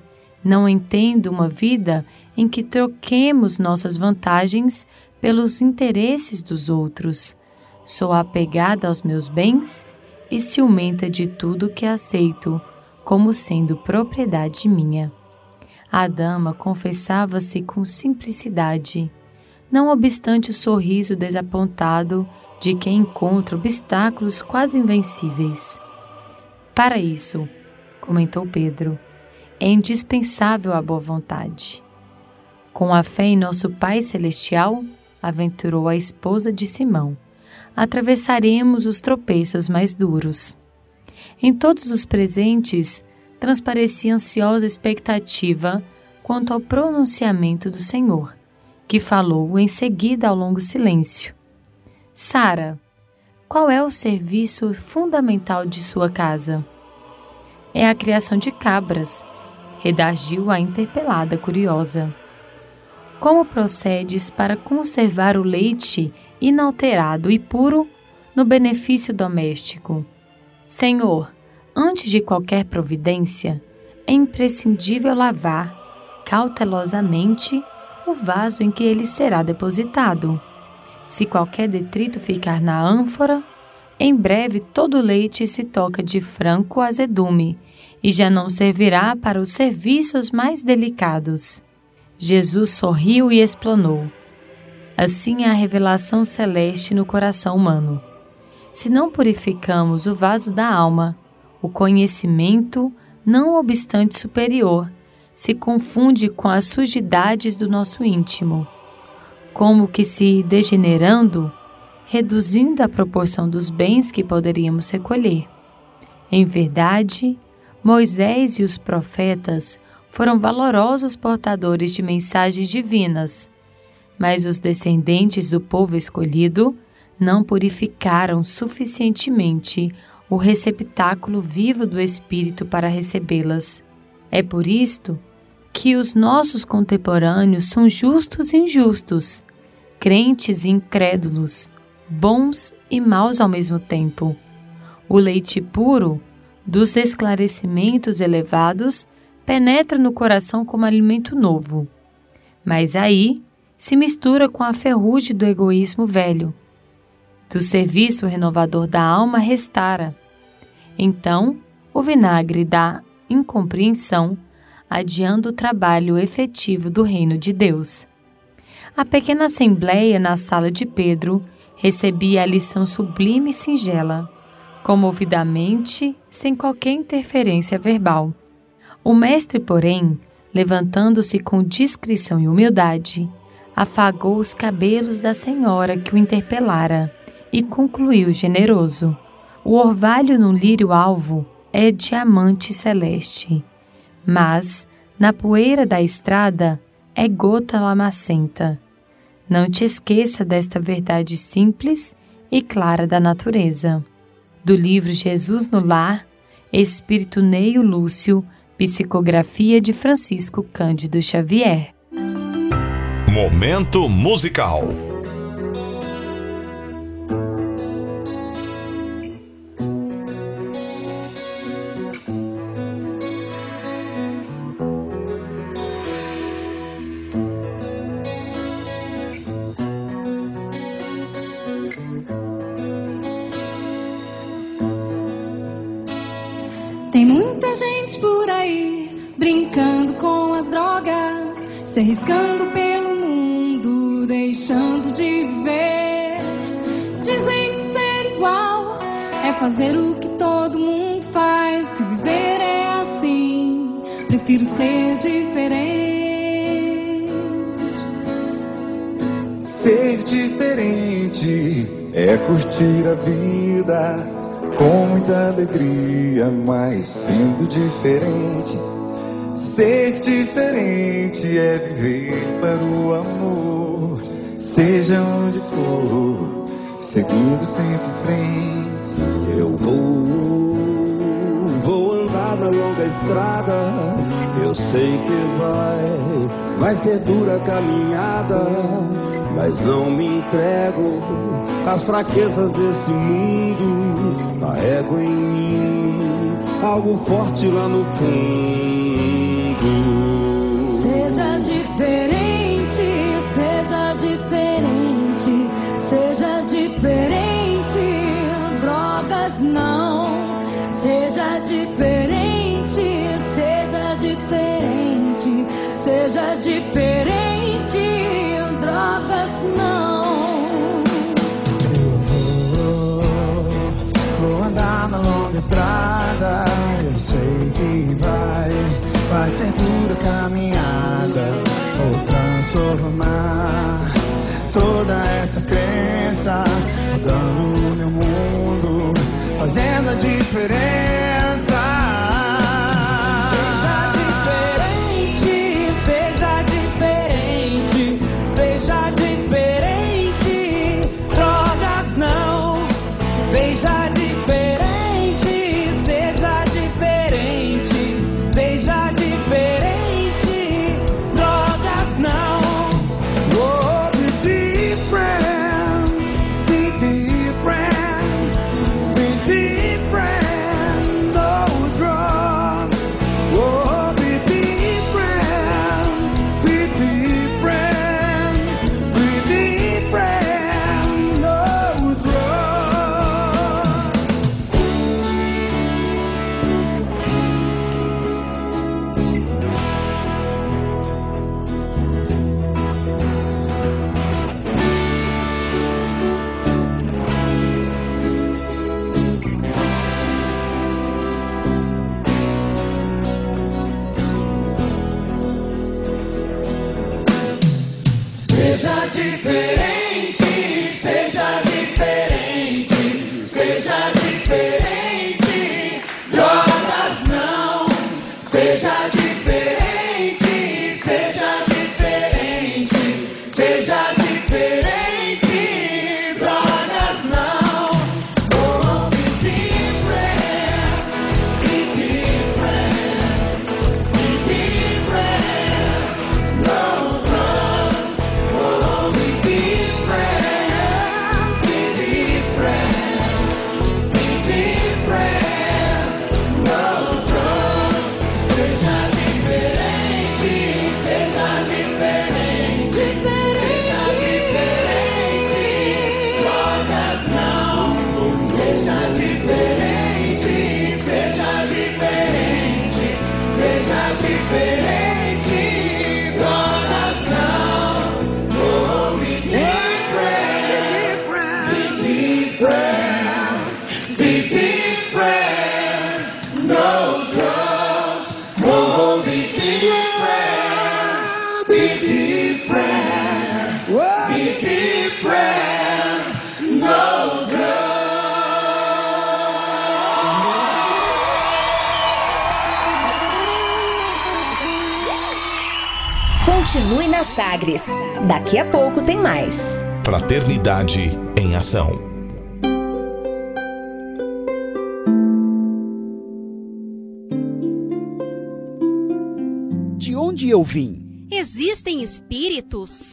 [SPEAKER 10] Não entendo uma vida em que troquemos nossas vantagens pelos interesses dos outros. Sou apegada aos meus bens e ciumenta de tudo que aceito como sendo propriedade minha. A dama confessava-se com simplicidade, não obstante o sorriso desapontado de quem encontra obstáculos quase invencíveis. Para isso, comentou Pedro, é indispensável a boa vontade. Com a fé em nosso Pai Celestial, aventurou a esposa de Simão atravessaremos os tropeços mais duros. Em todos os presentes transparecia ansiosa expectativa quanto ao pronunciamento do Senhor, que falou em seguida ao longo silêncio. Sara, qual é o serviço fundamental de sua casa? É a criação de cabras, redagiu a interpelada curiosa. Como procedes para conservar o leite inalterado e puro no benefício doméstico. Senhor, antes de qualquer providência, é imprescindível lavar cautelosamente o vaso em que ele será depositado. Se qualquer detrito ficar na ânfora, em breve todo o leite se toca de franco azedume e já não servirá para os serviços mais delicados. Jesus sorriu e explanou. Assim é a revelação celeste no coração humano. Se não purificamos o vaso da alma, o conhecimento, não obstante superior, se confunde com as sujidades do nosso íntimo, como que se degenerando, reduzindo a proporção dos bens que poderíamos recolher. Em verdade, Moisés e os profetas foram valorosos portadores de mensagens divinas mas os descendentes do povo escolhido não purificaram suficientemente o receptáculo vivo do Espírito para recebê-las. É por isto que os nossos contemporâneos são justos e injustos, crentes e incrédulos, bons e maus ao mesmo tempo. O leite puro, dos esclarecimentos elevados, penetra no coração como alimento novo. Mas aí se mistura com a ferrugem do egoísmo velho. Do serviço renovador da alma restara. Então, o vinagre da incompreensão, adiando o trabalho efetivo do reino de Deus. A pequena assembleia na sala de Pedro recebia a lição sublime e singela, comovidamente, sem qualquer interferência verbal. O mestre, porém, levantando-se com discrição e humildade, afagou os cabelos da senhora que o interpelara e concluiu generoso: O orvalho no lírio alvo é diamante celeste, mas na poeira da estrada é gota lamacenta. Não te esqueça desta verdade simples e clara da natureza. Do livro Jesus no Lar, Espírito Neio Lúcio, psicografia de Francisco Cândido Xavier.
[SPEAKER 2] Momento musical.
[SPEAKER 11] Fazer o que todo mundo faz. Se viver é assim, prefiro ser diferente.
[SPEAKER 12] Ser diferente é curtir a vida com muita alegria, mas sendo diferente. Ser diferente é viver para o amor, seja onde for, seguindo sempre em frente.
[SPEAKER 13] Eu vou, vou andar na longa estrada. Eu sei que vai, vai ser dura a caminhada, mas não me entrego às fraquezas desse mundo. Carrego em mim algo forte lá no fundo.
[SPEAKER 11] Seja diferente, Não. Seja diferente, seja diferente, seja diferente. Drogas não.
[SPEAKER 14] Vou andar na longa estrada, eu sei que vai, vai ser dura caminhada, vou transformar toda essa crença, mudando meu mundo, fazendo a diferença.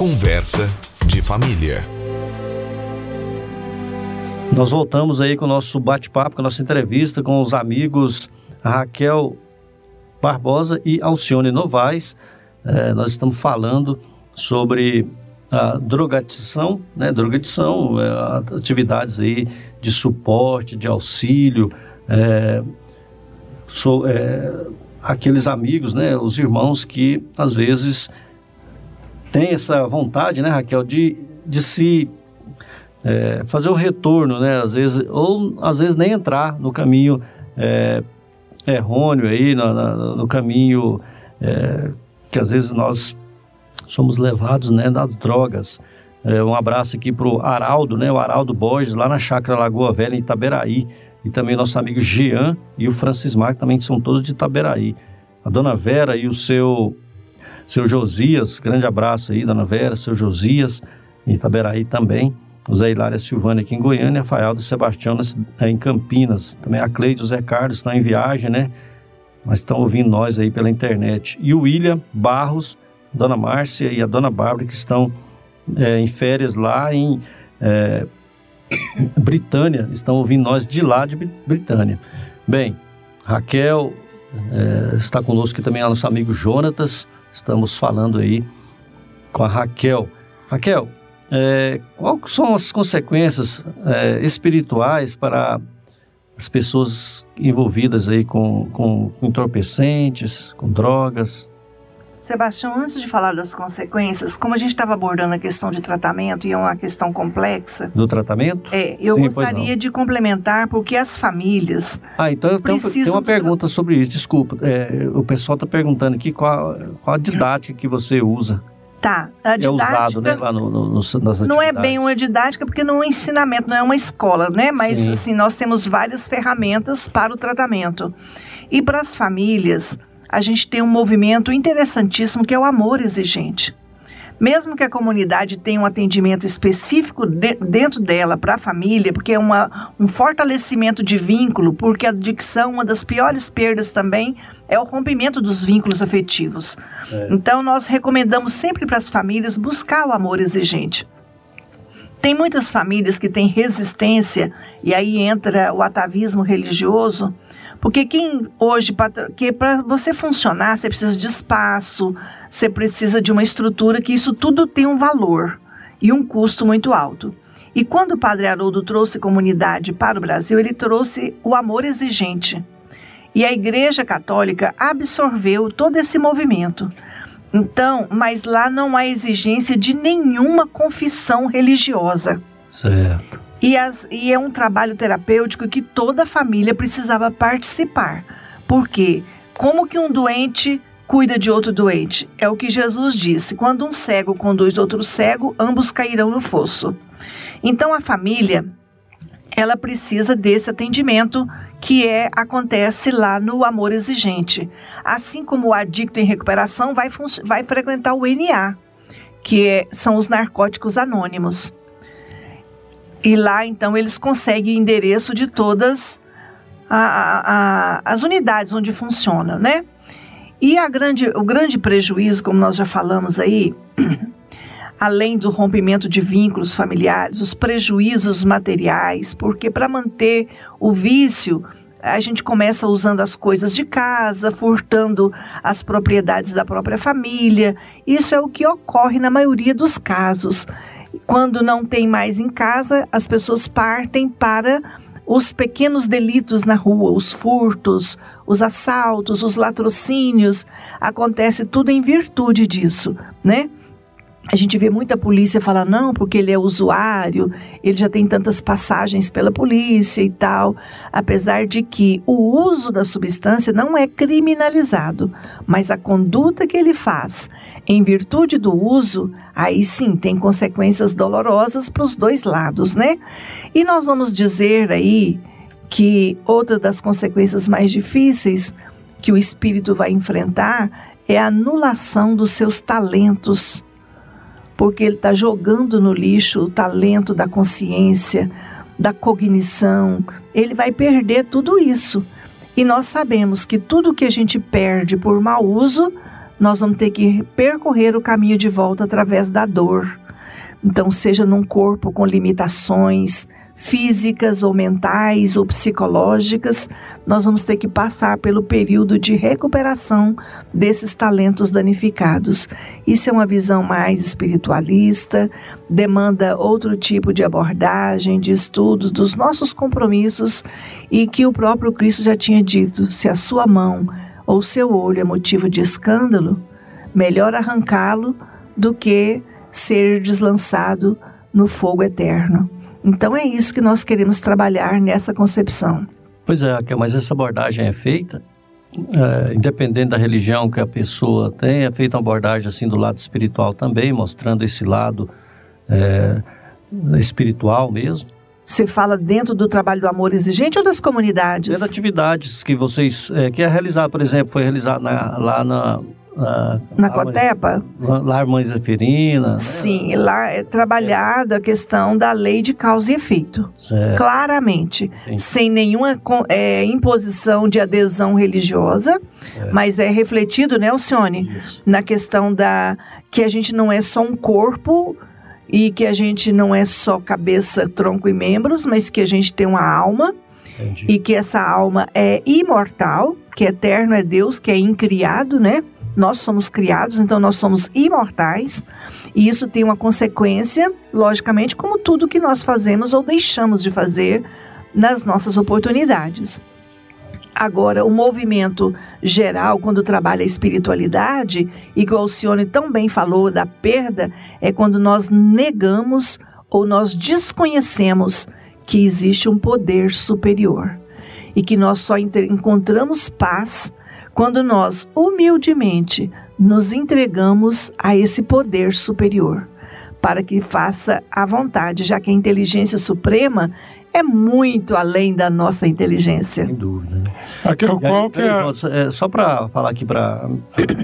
[SPEAKER 2] Conversa de família.
[SPEAKER 1] Nós voltamos aí com o nosso bate-papo, com a nossa entrevista com os amigos Raquel Barbosa e Alcione Novaes. É, nós estamos falando sobre a drogadição, né? Drogadição, é, atividades aí de suporte, de auxílio, é, so, é, aqueles amigos, né? Os irmãos que às vezes têm essa vontade, né, Raquel, de, de se é, fazer o retorno, né? Às vezes, ou às vezes nem entrar no caminho é, errôneo aí, no, no, no caminho é, que às vezes nós somos levados, né, das drogas. É, um abraço aqui pro Araldo, né, o Araldo Borges, lá na Chácara Lagoa Velha, em Itaberaí. E também nosso amigo Jean e o Francismar, que também são todos de Itaberaí. A dona Vera e o seu, seu Josias, grande abraço aí, dona Vera, seu Josias, em Itaberaí também. O Zé Hilária Silvânia aqui em Goiânia, Rafael do Sebastião na- em Campinas. Também a Cleide e o Zé Carlos estão em viagem, né? Mas estão ouvindo nós aí pela internet. E o William Barros, Dona Márcia e a Dona Bárbara, que estão é, em férias lá em é, Britânia, estão ouvindo nós de lá de Bri- Britânia. Bem, Raquel é, está conosco aqui também, a nosso amigo Jonatas. Estamos falando aí com a Raquel. Raquel, é, quais são as consequências é, espirituais para as pessoas envolvidas aí com, com, com entorpecentes, com drogas?
[SPEAKER 8] Sebastião, antes de falar das consequências, como a gente estava abordando a questão de tratamento e é uma questão complexa,
[SPEAKER 1] Do tratamento?
[SPEAKER 8] é, eu
[SPEAKER 1] Sim,
[SPEAKER 8] gostaria de complementar porque as famílias
[SPEAKER 1] Ah, então eu tenho,
[SPEAKER 8] Preciso-
[SPEAKER 1] tem uma pergunta sobre isso, desculpa. É, o pessoal está perguntando aqui qual, qual a didática que você usa.
[SPEAKER 8] tá, a
[SPEAKER 1] é
[SPEAKER 8] didática
[SPEAKER 1] usado né, lá no, no, nas
[SPEAKER 8] não é
[SPEAKER 1] atividades.
[SPEAKER 8] bem uma didática porque não é um ensinamento, não é uma escola, né? Mas
[SPEAKER 1] Sim.
[SPEAKER 8] assim, nós temos várias ferramentas para o tratamento. E para as famílias, a gente tem um movimento interessantíssimo que é o amor exigente. Mesmo que a comunidade tenha um atendimento específico de- dentro dela para a família, porque é uma, um fortalecimento de vínculo, porque a adicção, uma das piores perdas também, é o rompimento dos vínculos afetivos. Então, nós recomendamos sempre para as famílias buscar o amor exigente. Tem muitas famílias que têm resistência, e aí entra o atavismo religioso, porque quem hoje, para você funcionar, você precisa de espaço, você precisa de uma estrutura, que isso tudo tem um valor e um custo muito alto. E quando o Padre Haroldo trouxe comunidade para o Brasil, ele trouxe o amor exigente. E a Igreja Católica absorveu todo esse movimento. Então, mas lá não há exigência de nenhuma confissão religiosa.
[SPEAKER 1] Certo.
[SPEAKER 8] E, as- e é um trabalho terapêutico que toda a família precisava participar. Porque como que um doente cuida de outro doente. É o que Jesus disse: quando um cego conduz outro cego, ambos cairão no fosso. Então a família ela precisa desse atendimento que é acontece lá no amor exigente. Assim como o adicto em recuperação vai, vai frequentar o NA, que é, são os narcóticos anônimos. E lá então eles conseguem o endereço de todas a, a, a, as unidades onde funciona, né? E a grande, o grande prejuízo, como nós já falamos aí, além do rompimento de vínculos familiares, os prejuízos materiais, porque para manter o vício, a gente começa usando as coisas de casa, furtando as propriedades da própria família. Isso é o que ocorre na maioria dos casos. Quando não tem mais em casa, as pessoas partem para os pequenos delitos na rua, os furtos, os assaltos, os latrocínios, acontece tudo em virtude disso, né? A gente vê muita polícia falar, não, porque ele é usuário, ele já tem tantas passagens pela polícia e tal. Apesar de que o uso da substância não é criminalizado, mas a conduta que ele faz em virtude do uso, aí sim tem consequências dolorosas para os dois lados, né? E nós vamos dizer aí que outra das consequências mais difíceis que o espírito vai enfrentar é a anulação dos seus talentos porque ele está jogando no lixo o talento da consciência, da cognição. Ele vai perder tudo isso. E nós sabemos que tudo que a gente perde por mau uso, nós vamos ter que percorrer o caminho de volta através da dor. Então, seja num corpo com limitações, físicas ou mentais ou psicológicas, nós vamos ter que passar pelo período de recuperação desses talentos danificados. Isso é uma visão mais espiritualista, demanda outro tipo de abordagem, de estudos dos nossos compromissos e que o próprio Cristo já tinha dito: se a sua mão ou seu olho é motivo de escândalo, melhor arrancá-lo do que ser deslançado no fogo eterno. Então é isso que nós queremos trabalhar nessa concepção.
[SPEAKER 1] Pois é, mas essa abordagem é feita, é, independente da religião que a pessoa tem, é feita uma abordagem assim do lado espiritual também, mostrando esse lado é, espiritual mesmo.
[SPEAKER 8] Você fala dentro do trabalho do amor exigente ou das comunidades?
[SPEAKER 1] Dentro atividades que vocês, é, que é realizado, por exemplo, foi realizado na, lá na
[SPEAKER 8] na, na Cotepa?
[SPEAKER 1] Lá Irmã Zeferina. Né?
[SPEAKER 8] Sim, lá é trabalhada a questão da lei de causa e efeito.
[SPEAKER 1] Certo.
[SPEAKER 8] Claramente, Sim. sem nenhuma é, imposição de adesão religiosa, é. mas é refletido, né, Alcione, Isso. na questão da que a gente não é só um corpo e que a gente não é só cabeça, tronco e membros, mas que a gente tem uma alma. Entendi. E que essa alma é imortal, que eterno é Deus, que é incriado, né? Nós somos criados, então nós somos imortais, e isso tem uma consequência, logicamente, como tudo que nós fazemos ou deixamos de fazer nas nossas oportunidades. Agora, o movimento geral, quando trabalha a espiritualidade, e que o Alcione tão bem falou da perda, é quando nós negamos ou nós desconhecemos que existe um poder superior e que nós só encontramos paz quando nós humildemente nos entregamos a esse poder superior, para que faça a vontade, já que a inteligência suprema é muito além da nossa inteligência.
[SPEAKER 1] Sem dúvida. Né?
[SPEAKER 3] Aqui é o qual que é...
[SPEAKER 1] é só para falar aqui para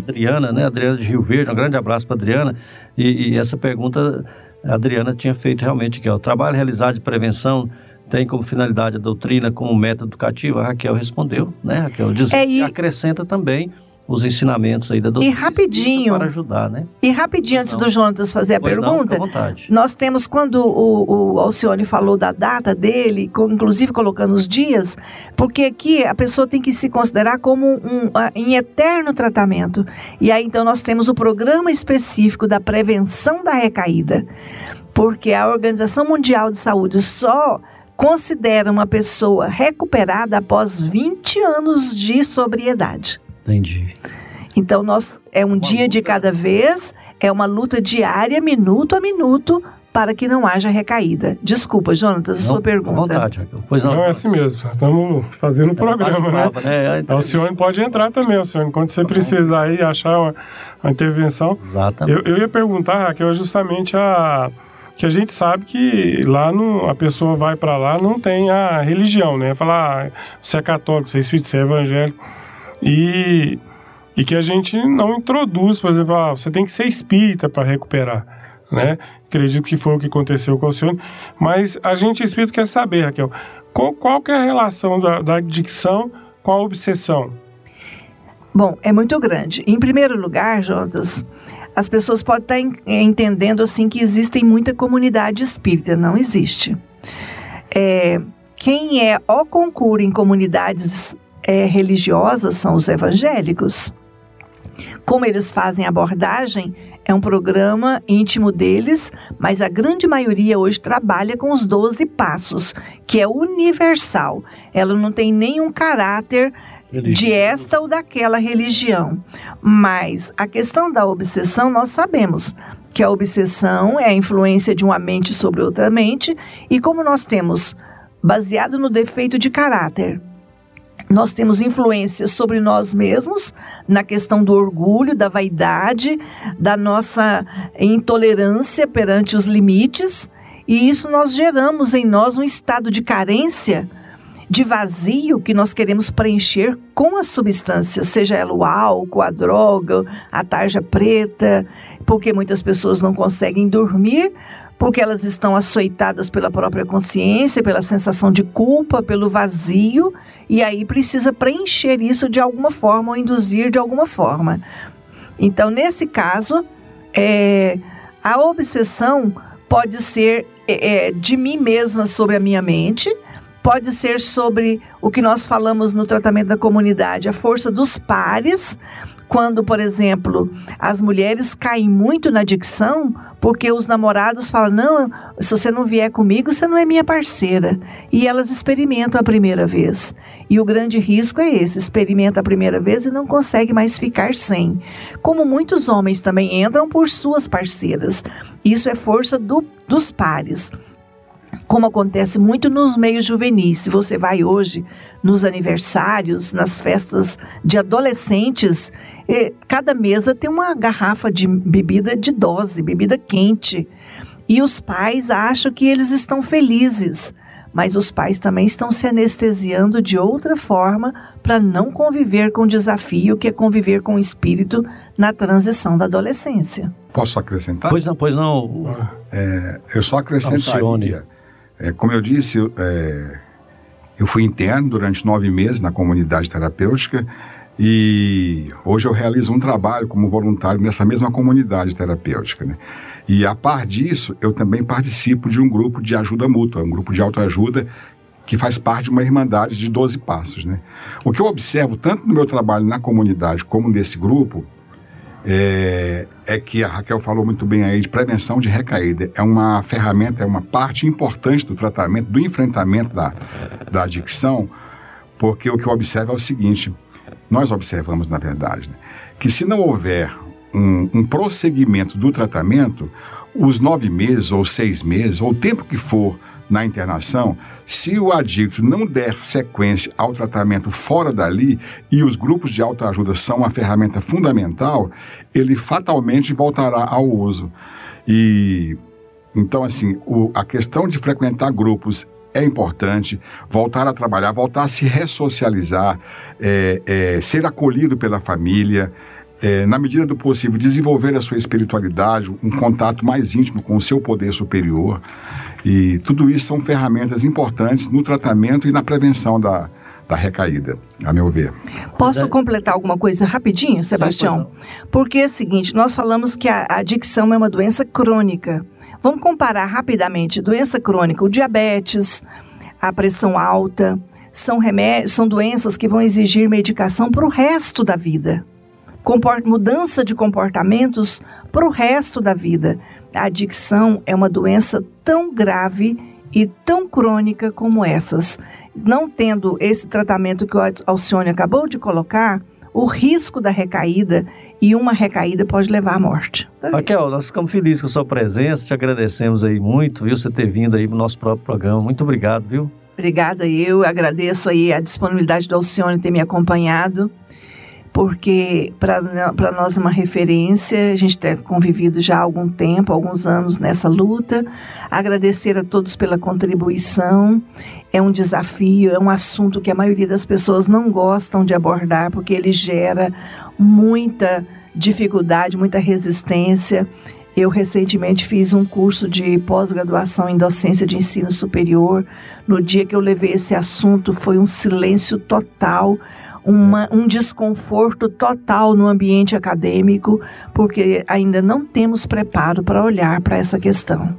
[SPEAKER 1] Adriana, né? Adriana de Rio Verde, um grande abraço para Adriana. E, e, essa pergunta a Adriana tinha feito realmente, que é o trabalho realizado de prevenção tem como finalidade a doutrina como método educativo? A Raquel respondeu, né, Raquel? Diz, é, e... acrescenta também os ensinamentos aí da doutrina.
[SPEAKER 8] E rapidinho.
[SPEAKER 1] Para ajudar, né?
[SPEAKER 8] E rapidinho, antes do Jonatas fazer a pergunta,
[SPEAKER 1] não,
[SPEAKER 8] nós temos, quando o, o Alcione falou da data dele, com, inclusive colocando os dias, porque aqui a pessoa tem que se considerar como um, em eterno tratamento. E aí, então, nós temos o programa específico da prevenção da recaída, porque a Organização Mundial de Saúde só considera uma pessoa recuperada após 20 anos de sobriedade.
[SPEAKER 1] Entendi.
[SPEAKER 8] Então, nós, é um uma dia luta. de cada vez, é uma luta diária, minuto a minuto, para que não haja recaída. Desculpa, Jonatas, a sua
[SPEAKER 1] à
[SPEAKER 8] pergunta.
[SPEAKER 1] vontade, Raquel. Pois não.
[SPEAKER 3] Não é assim mesmo. Estamos fazendo o programa, né?
[SPEAKER 1] né?
[SPEAKER 3] A Alcione pode entrar também, Alcione. Quando você precisar aí achar uma, uma intervenção.
[SPEAKER 1] Exatamente.
[SPEAKER 3] Eu, eu ia perguntar, Raquel, justamente a que a gente sabe que lá no, a pessoa vai para lá não tem a religião, né? Falar, ah, você é católico, você é espírita, você é evangélico. E, e que a gente não introduz, por exemplo, ah, você tem que ser espírita para recuperar, né? Acredito que foi o que aconteceu com o senhor. Mas a gente espírita quer saber, Raquel, qual, qual que é a relação da, da adicção com a obsessão?
[SPEAKER 8] Bom, é muito grande. Em primeiro lugar, Jonas, as pessoas podem estar en- entendendo assim que existem muita comunidade espírita. Não existe. É, quem é o concurso em comunidades é, religiosas são os evangélicos. Como eles fazem abordagem, é um programa íntimo deles, mas a grande maioria hoje trabalha com os 12 passos, que é universal. Ela não tem nenhum caráter de esta ou daquela religião. Mas a questão da obsessão, nós sabemos que a obsessão é a influência de uma mente sobre outra mente, e como nós temos, baseado no defeito de caráter, nós temos influências sobre nós mesmos, na questão do orgulho, da vaidade, da nossa intolerância perante os limites, e isso nós geramos em nós um estado de carência, de vazio que nós queremos preencher com as substâncias, seja ela o álcool, a droga, a tarja preta, porque muitas pessoas não conseguem dormir porque elas estão açoitadas pela própria consciência, pela sensação de culpa, pelo vazio, e aí precisa preencher isso de alguma forma ou induzir de alguma forma. Então, nesse caso, é, a obsessão pode ser é, de mim mesma sobre a minha mente, pode ser sobre o que nós falamos no tratamento da comunidade, a força dos pares, quando, por exemplo, as mulheres caem muito na adicção, porque os namorados falam: não, se você não vier comigo, você não é minha parceira. E elas experimentam a primeira vez. E o grande risco é esse: experimenta a primeira vez e não consegue mais ficar sem. Como muitos homens também entram por suas parceiras. Isso é força do, dos pares como acontece muito nos meios juvenis. Se você vai hoje nos aniversários, nas festas de adolescentes, eh, cada mesa tem uma garrafa de bebida de dose, bebida quente. E os pais acham que eles estão felizes, mas os pais também estão se anestesiando de outra forma para não conviver com o desafio que é conviver com o espírito na transição da adolescência.
[SPEAKER 9] Posso acrescentar?
[SPEAKER 1] Pois não, pois não.
[SPEAKER 9] É, eu só acrescentaria. É, como eu disse, é, eu fui interno durante nove meses na comunidade terapêutica e hoje eu realizo um trabalho como voluntário nessa mesma comunidade terapêutica. Né? E a par disso, eu também participo de um grupo de ajuda mútua, um grupo de autoajuda que faz parte de uma irmandade de 12 passos. Né? O que eu observo, tanto no meu trabalho na comunidade como nesse grupo, é, é, que a Raquel falou muito bem aí de prevenção de recaída. É uma ferramenta, é uma parte importante do tratamento, do enfrentamento da, da adicção, porque o que eu observo é o seguinte: nós observamos, na verdade, né, que se não houver um, um prosseguimento do tratamento, os nove meses ou seis meses, ou o tempo que for na internação, se o adicto não der sequência ao tratamento fora dali, e os grupos de autoajuda são uma ferramenta fundamental, ele fatalmente voltará ao uso. E então, assim, o, a questão de frequentar grupos é importante, voltar a trabalhar, voltar a se ressocializar, é, é, ser acolhido pela família, é, na medida do possível, desenvolver a sua espiritualidade, um contato mais íntimo com o seu poder superior. E tudo isso são ferramentas importantes no tratamento e na prevenção da, da recaída, a meu ver.
[SPEAKER 8] Posso completar alguma coisa rapidinho, Sebastião? Porque é o seguinte, nós falamos que a adicção é uma doença crônica. Vamos comparar rapidamente doença crônica, o diabetes, a pressão alta, são remédios, são doenças que vão exigir medicação para o resto da vida. Mudança de comportamentos para o resto da vida. A adicção é uma doença tão grave e tão crônica como essas. Não tendo esse tratamento que o Alcione acabou de colocar, o risco da recaída e uma recaída pode levar à morte.
[SPEAKER 1] Raquel, nós ficamos felizes com a sua presença, te agradecemos aí muito, viu, você ter vindo aí para o nosso próprio programa. Muito obrigado, viu?
[SPEAKER 8] Obrigada, eu agradeço aí a disponibilidade do Alcione ter me acompanhado, porque para nós é uma referência, a gente tem convivido já há algum tempo, alguns anos nessa luta. Agradecer a todos pela contribuição. É um desafio, é um assunto que a maioria das pessoas não gostam de abordar, porque ele gera muita dificuldade, muita resistência. Eu recentemente fiz um curso de pós-graduação em docência de ensino superior. No dia que eu levei esse assunto, foi um silêncio total, uma, um desconforto total no ambiente acadêmico, porque ainda não temos preparo para olhar para essa questão.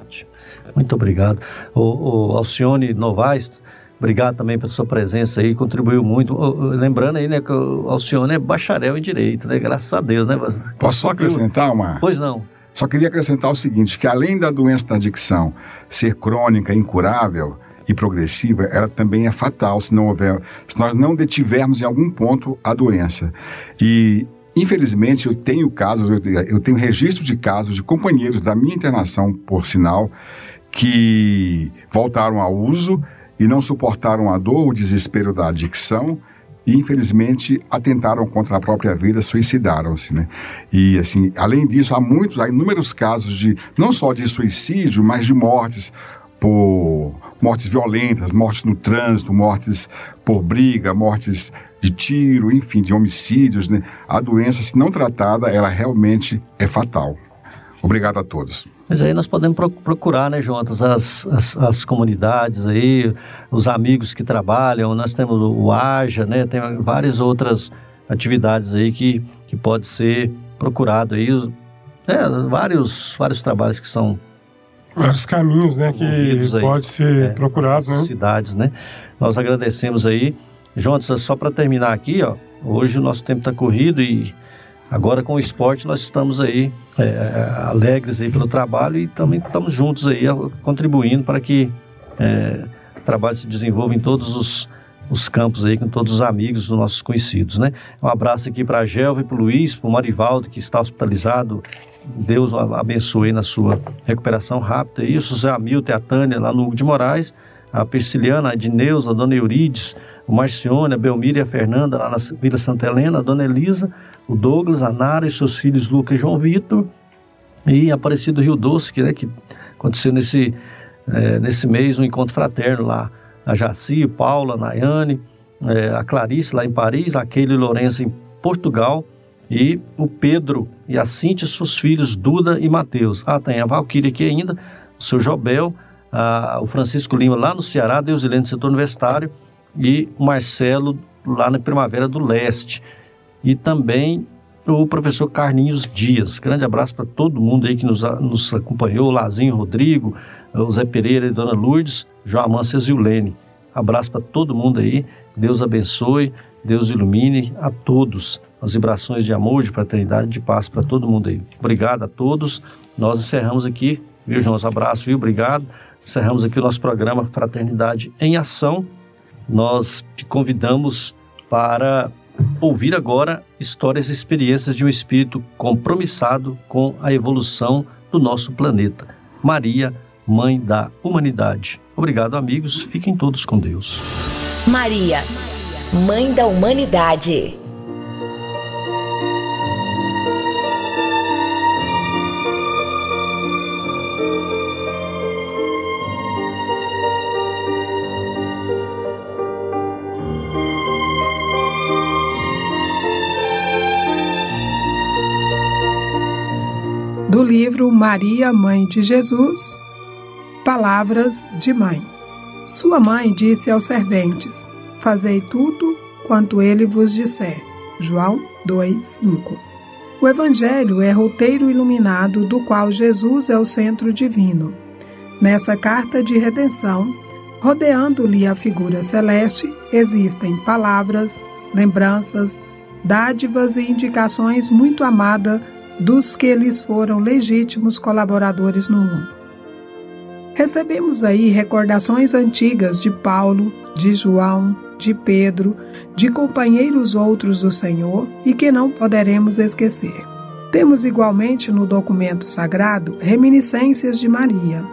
[SPEAKER 1] Muito obrigado. O, o Alcione Novaes, Obrigado também pela sua presença aí, contribuiu muito. Lembrando aí, né, que o Alcione é bacharel em Direito, né? Graças a Deus, né?
[SPEAKER 9] Posso só acrescentar uma?
[SPEAKER 1] Pois não.
[SPEAKER 9] Só queria acrescentar o seguinte, que além da doença da adicção ser crônica, incurável e progressiva, ela também é fatal se não houver, se nós não detivermos em algum ponto a doença. E infelizmente eu tenho casos, eu tenho registro de casos de companheiros da minha internação, por sinal, que voltaram ao uso e não suportaram a dor, o desespero da adicção e infelizmente atentaram contra a própria vida, suicidaram-se, né? E assim, além disso, há muitos, há inúmeros casos de não só de suicídio, mas de mortes por mortes violentas, mortes no trânsito, mortes por briga, mortes de tiro, enfim, de homicídios, né? A doença, se não tratada, ela realmente é fatal. Obrigado a todos.
[SPEAKER 1] Mas aí nós podemos procurar, né, Jonas, as, as, as, comunidades aí, os amigos que trabalham, nós temos o AJA, né, tem várias outras atividades aí que, que pode ser procurado aí, é, vários, vários trabalhos que são
[SPEAKER 3] vários caminhos, né, que pode ser é, procurado, né?
[SPEAKER 1] Cidades, né? Nós agradecemos aí. Jonas, só para terminar aqui, ó, hoje o nosso tempo está corrido e Agora com o esporte nós estamos aí é, é, alegres aí pelo trabalho e também estamos juntos aí contribuindo para que é, o trabalho se desenvolva em todos os, os campos aí, com todos os amigos, os nossos conhecidos, né? Um abraço aqui para a Gelva e para o Luiz, para o Marivaldo, que está hospitalizado. Deus abençoe na sua recuperação rápida. E o José Hamilton a Tânia lá no Hugo de Moraes, a Prisciliana, a Edneuza, a Dona Eurides, o Marcione, a Belmira e a Fernanda lá na Vila Santa Helena, a Dona Elisa, o Douglas, a Nara e seus filhos Lucas e João Vitor, e Aparecido Rio Doce, que, né, que aconteceu nesse, é, nesse mês um encontro fraterno lá, a Jaci, Paula, a Nayane, é, a Clarice lá em Paris, a Keila e Lourenço em Portugal, e o Pedro e a Cintia, seus filhos Duda e Mateus. Ah, tem a Valquíria aqui ainda, o seu Jobel, a, o Francisco Lima lá no Ceará, Deusilene do setor universitário, e o Marcelo lá na Primavera do Leste e também o professor Carlinhos Dias. Grande abraço para todo mundo aí que nos, nos acompanhou, Lazinho Rodrigo, o Zé Pereira e Dona Lourdes, João Amância Zilene. Abraço para todo mundo aí, Deus abençoe, Deus ilumine a todos. As vibrações de amor, de fraternidade, de paz para todo mundo aí. Obrigado a todos. Nós encerramos aqui, viu, João? Um abraço, viu? Obrigado. Encerramos aqui o nosso programa Fraternidade em Ação. Nós te convidamos para ouvir agora histórias e experiências de um espírito compromissado com a evolução do nosso planeta. Maria, Mãe da Humanidade. Obrigado, amigos. Fiquem todos com Deus.
[SPEAKER 5] Maria, Mãe da Humanidade.
[SPEAKER 15] Livro Maria, Mãe de Jesus, Palavras de Mãe. Sua mãe disse aos serventes: Fazei tudo quanto ele vos disser. João 2:5. O Evangelho é roteiro iluminado do qual Jesus é o centro divino. Nessa carta de redenção, rodeando-lhe a figura celeste, existem palavras, lembranças, dádivas e indicações muito amadas dos que lhes foram legítimos colaboradores no mundo. Recebemos aí recordações antigas de Paulo, de João, de Pedro, de companheiros outros do Senhor e que não poderemos esquecer. Temos igualmente no documento sagrado reminiscências de Maria.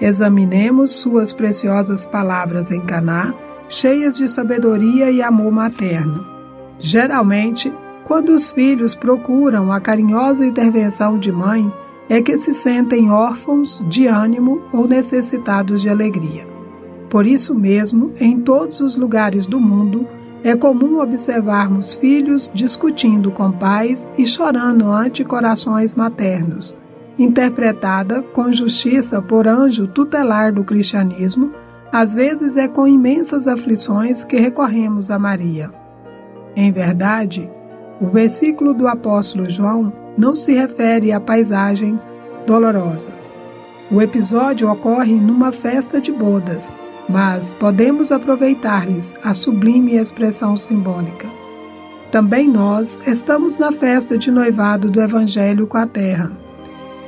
[SPEAKER 15] Examinemos suas preciosas palavras em Caná, cheias de sabedoria e amor materno. Geralmente, quando os filhos procuram a carinhosa intervenção de mãe, é que se sentem órfãos de ânimo ou necessitados de alegria. Por isso mesmo, em todos os lugares do mundo, é comum observarmos filhos discutindo com pais e chorando ante corações maternos, interpretada com justiça por anjo tutelar do cristianismo, às vezes é com imensas aflições que recorremos a Maria. Em verdade, o versículo do apóstolo João não se refere a paisagens dolorosas. O episódio ocorre numa festa de bodas, mas podemos aproveitar-lhes a sublime expressão simbólica. Também nós estamos na festa de noivado do Evangelho com a Terra.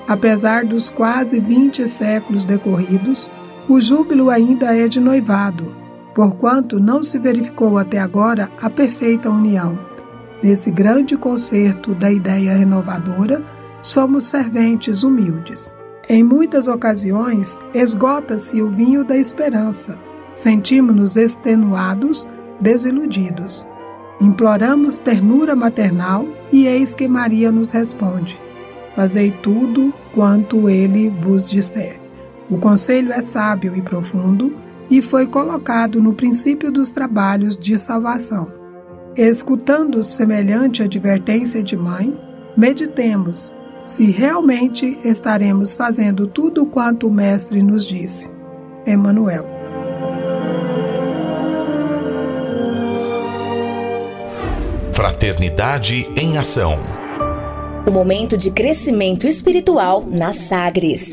[SPEAKER 15] Apesar dos quase 20 séculos decorridos, o júbilo ainda é de noivado, porquanto não se verificou até agora a perfeita união. Nesse grande concerto da ideia renovadora, somos serventes humildes. Em muitas ocasiões, esgota-se o vinho da esperança. Sentimos-nos extenuados, desiludidos. Imploramos ternura maternal e eis que Maria nos responde: Fazei tudo quanto ele vos disser. O conselho é sábio e profundo e foi colocado no princípio dos trabalhos de salvação. Escutando semelhante advertência de mãe, meditemos se realmente estaremos fazendo tudo quanto o Mestre nos disse. Emmanuel.
[SPEAKER 2] Fraternidade em Ação.
[SPEAKER 5] O momento de crescimento espiritual na Sagres.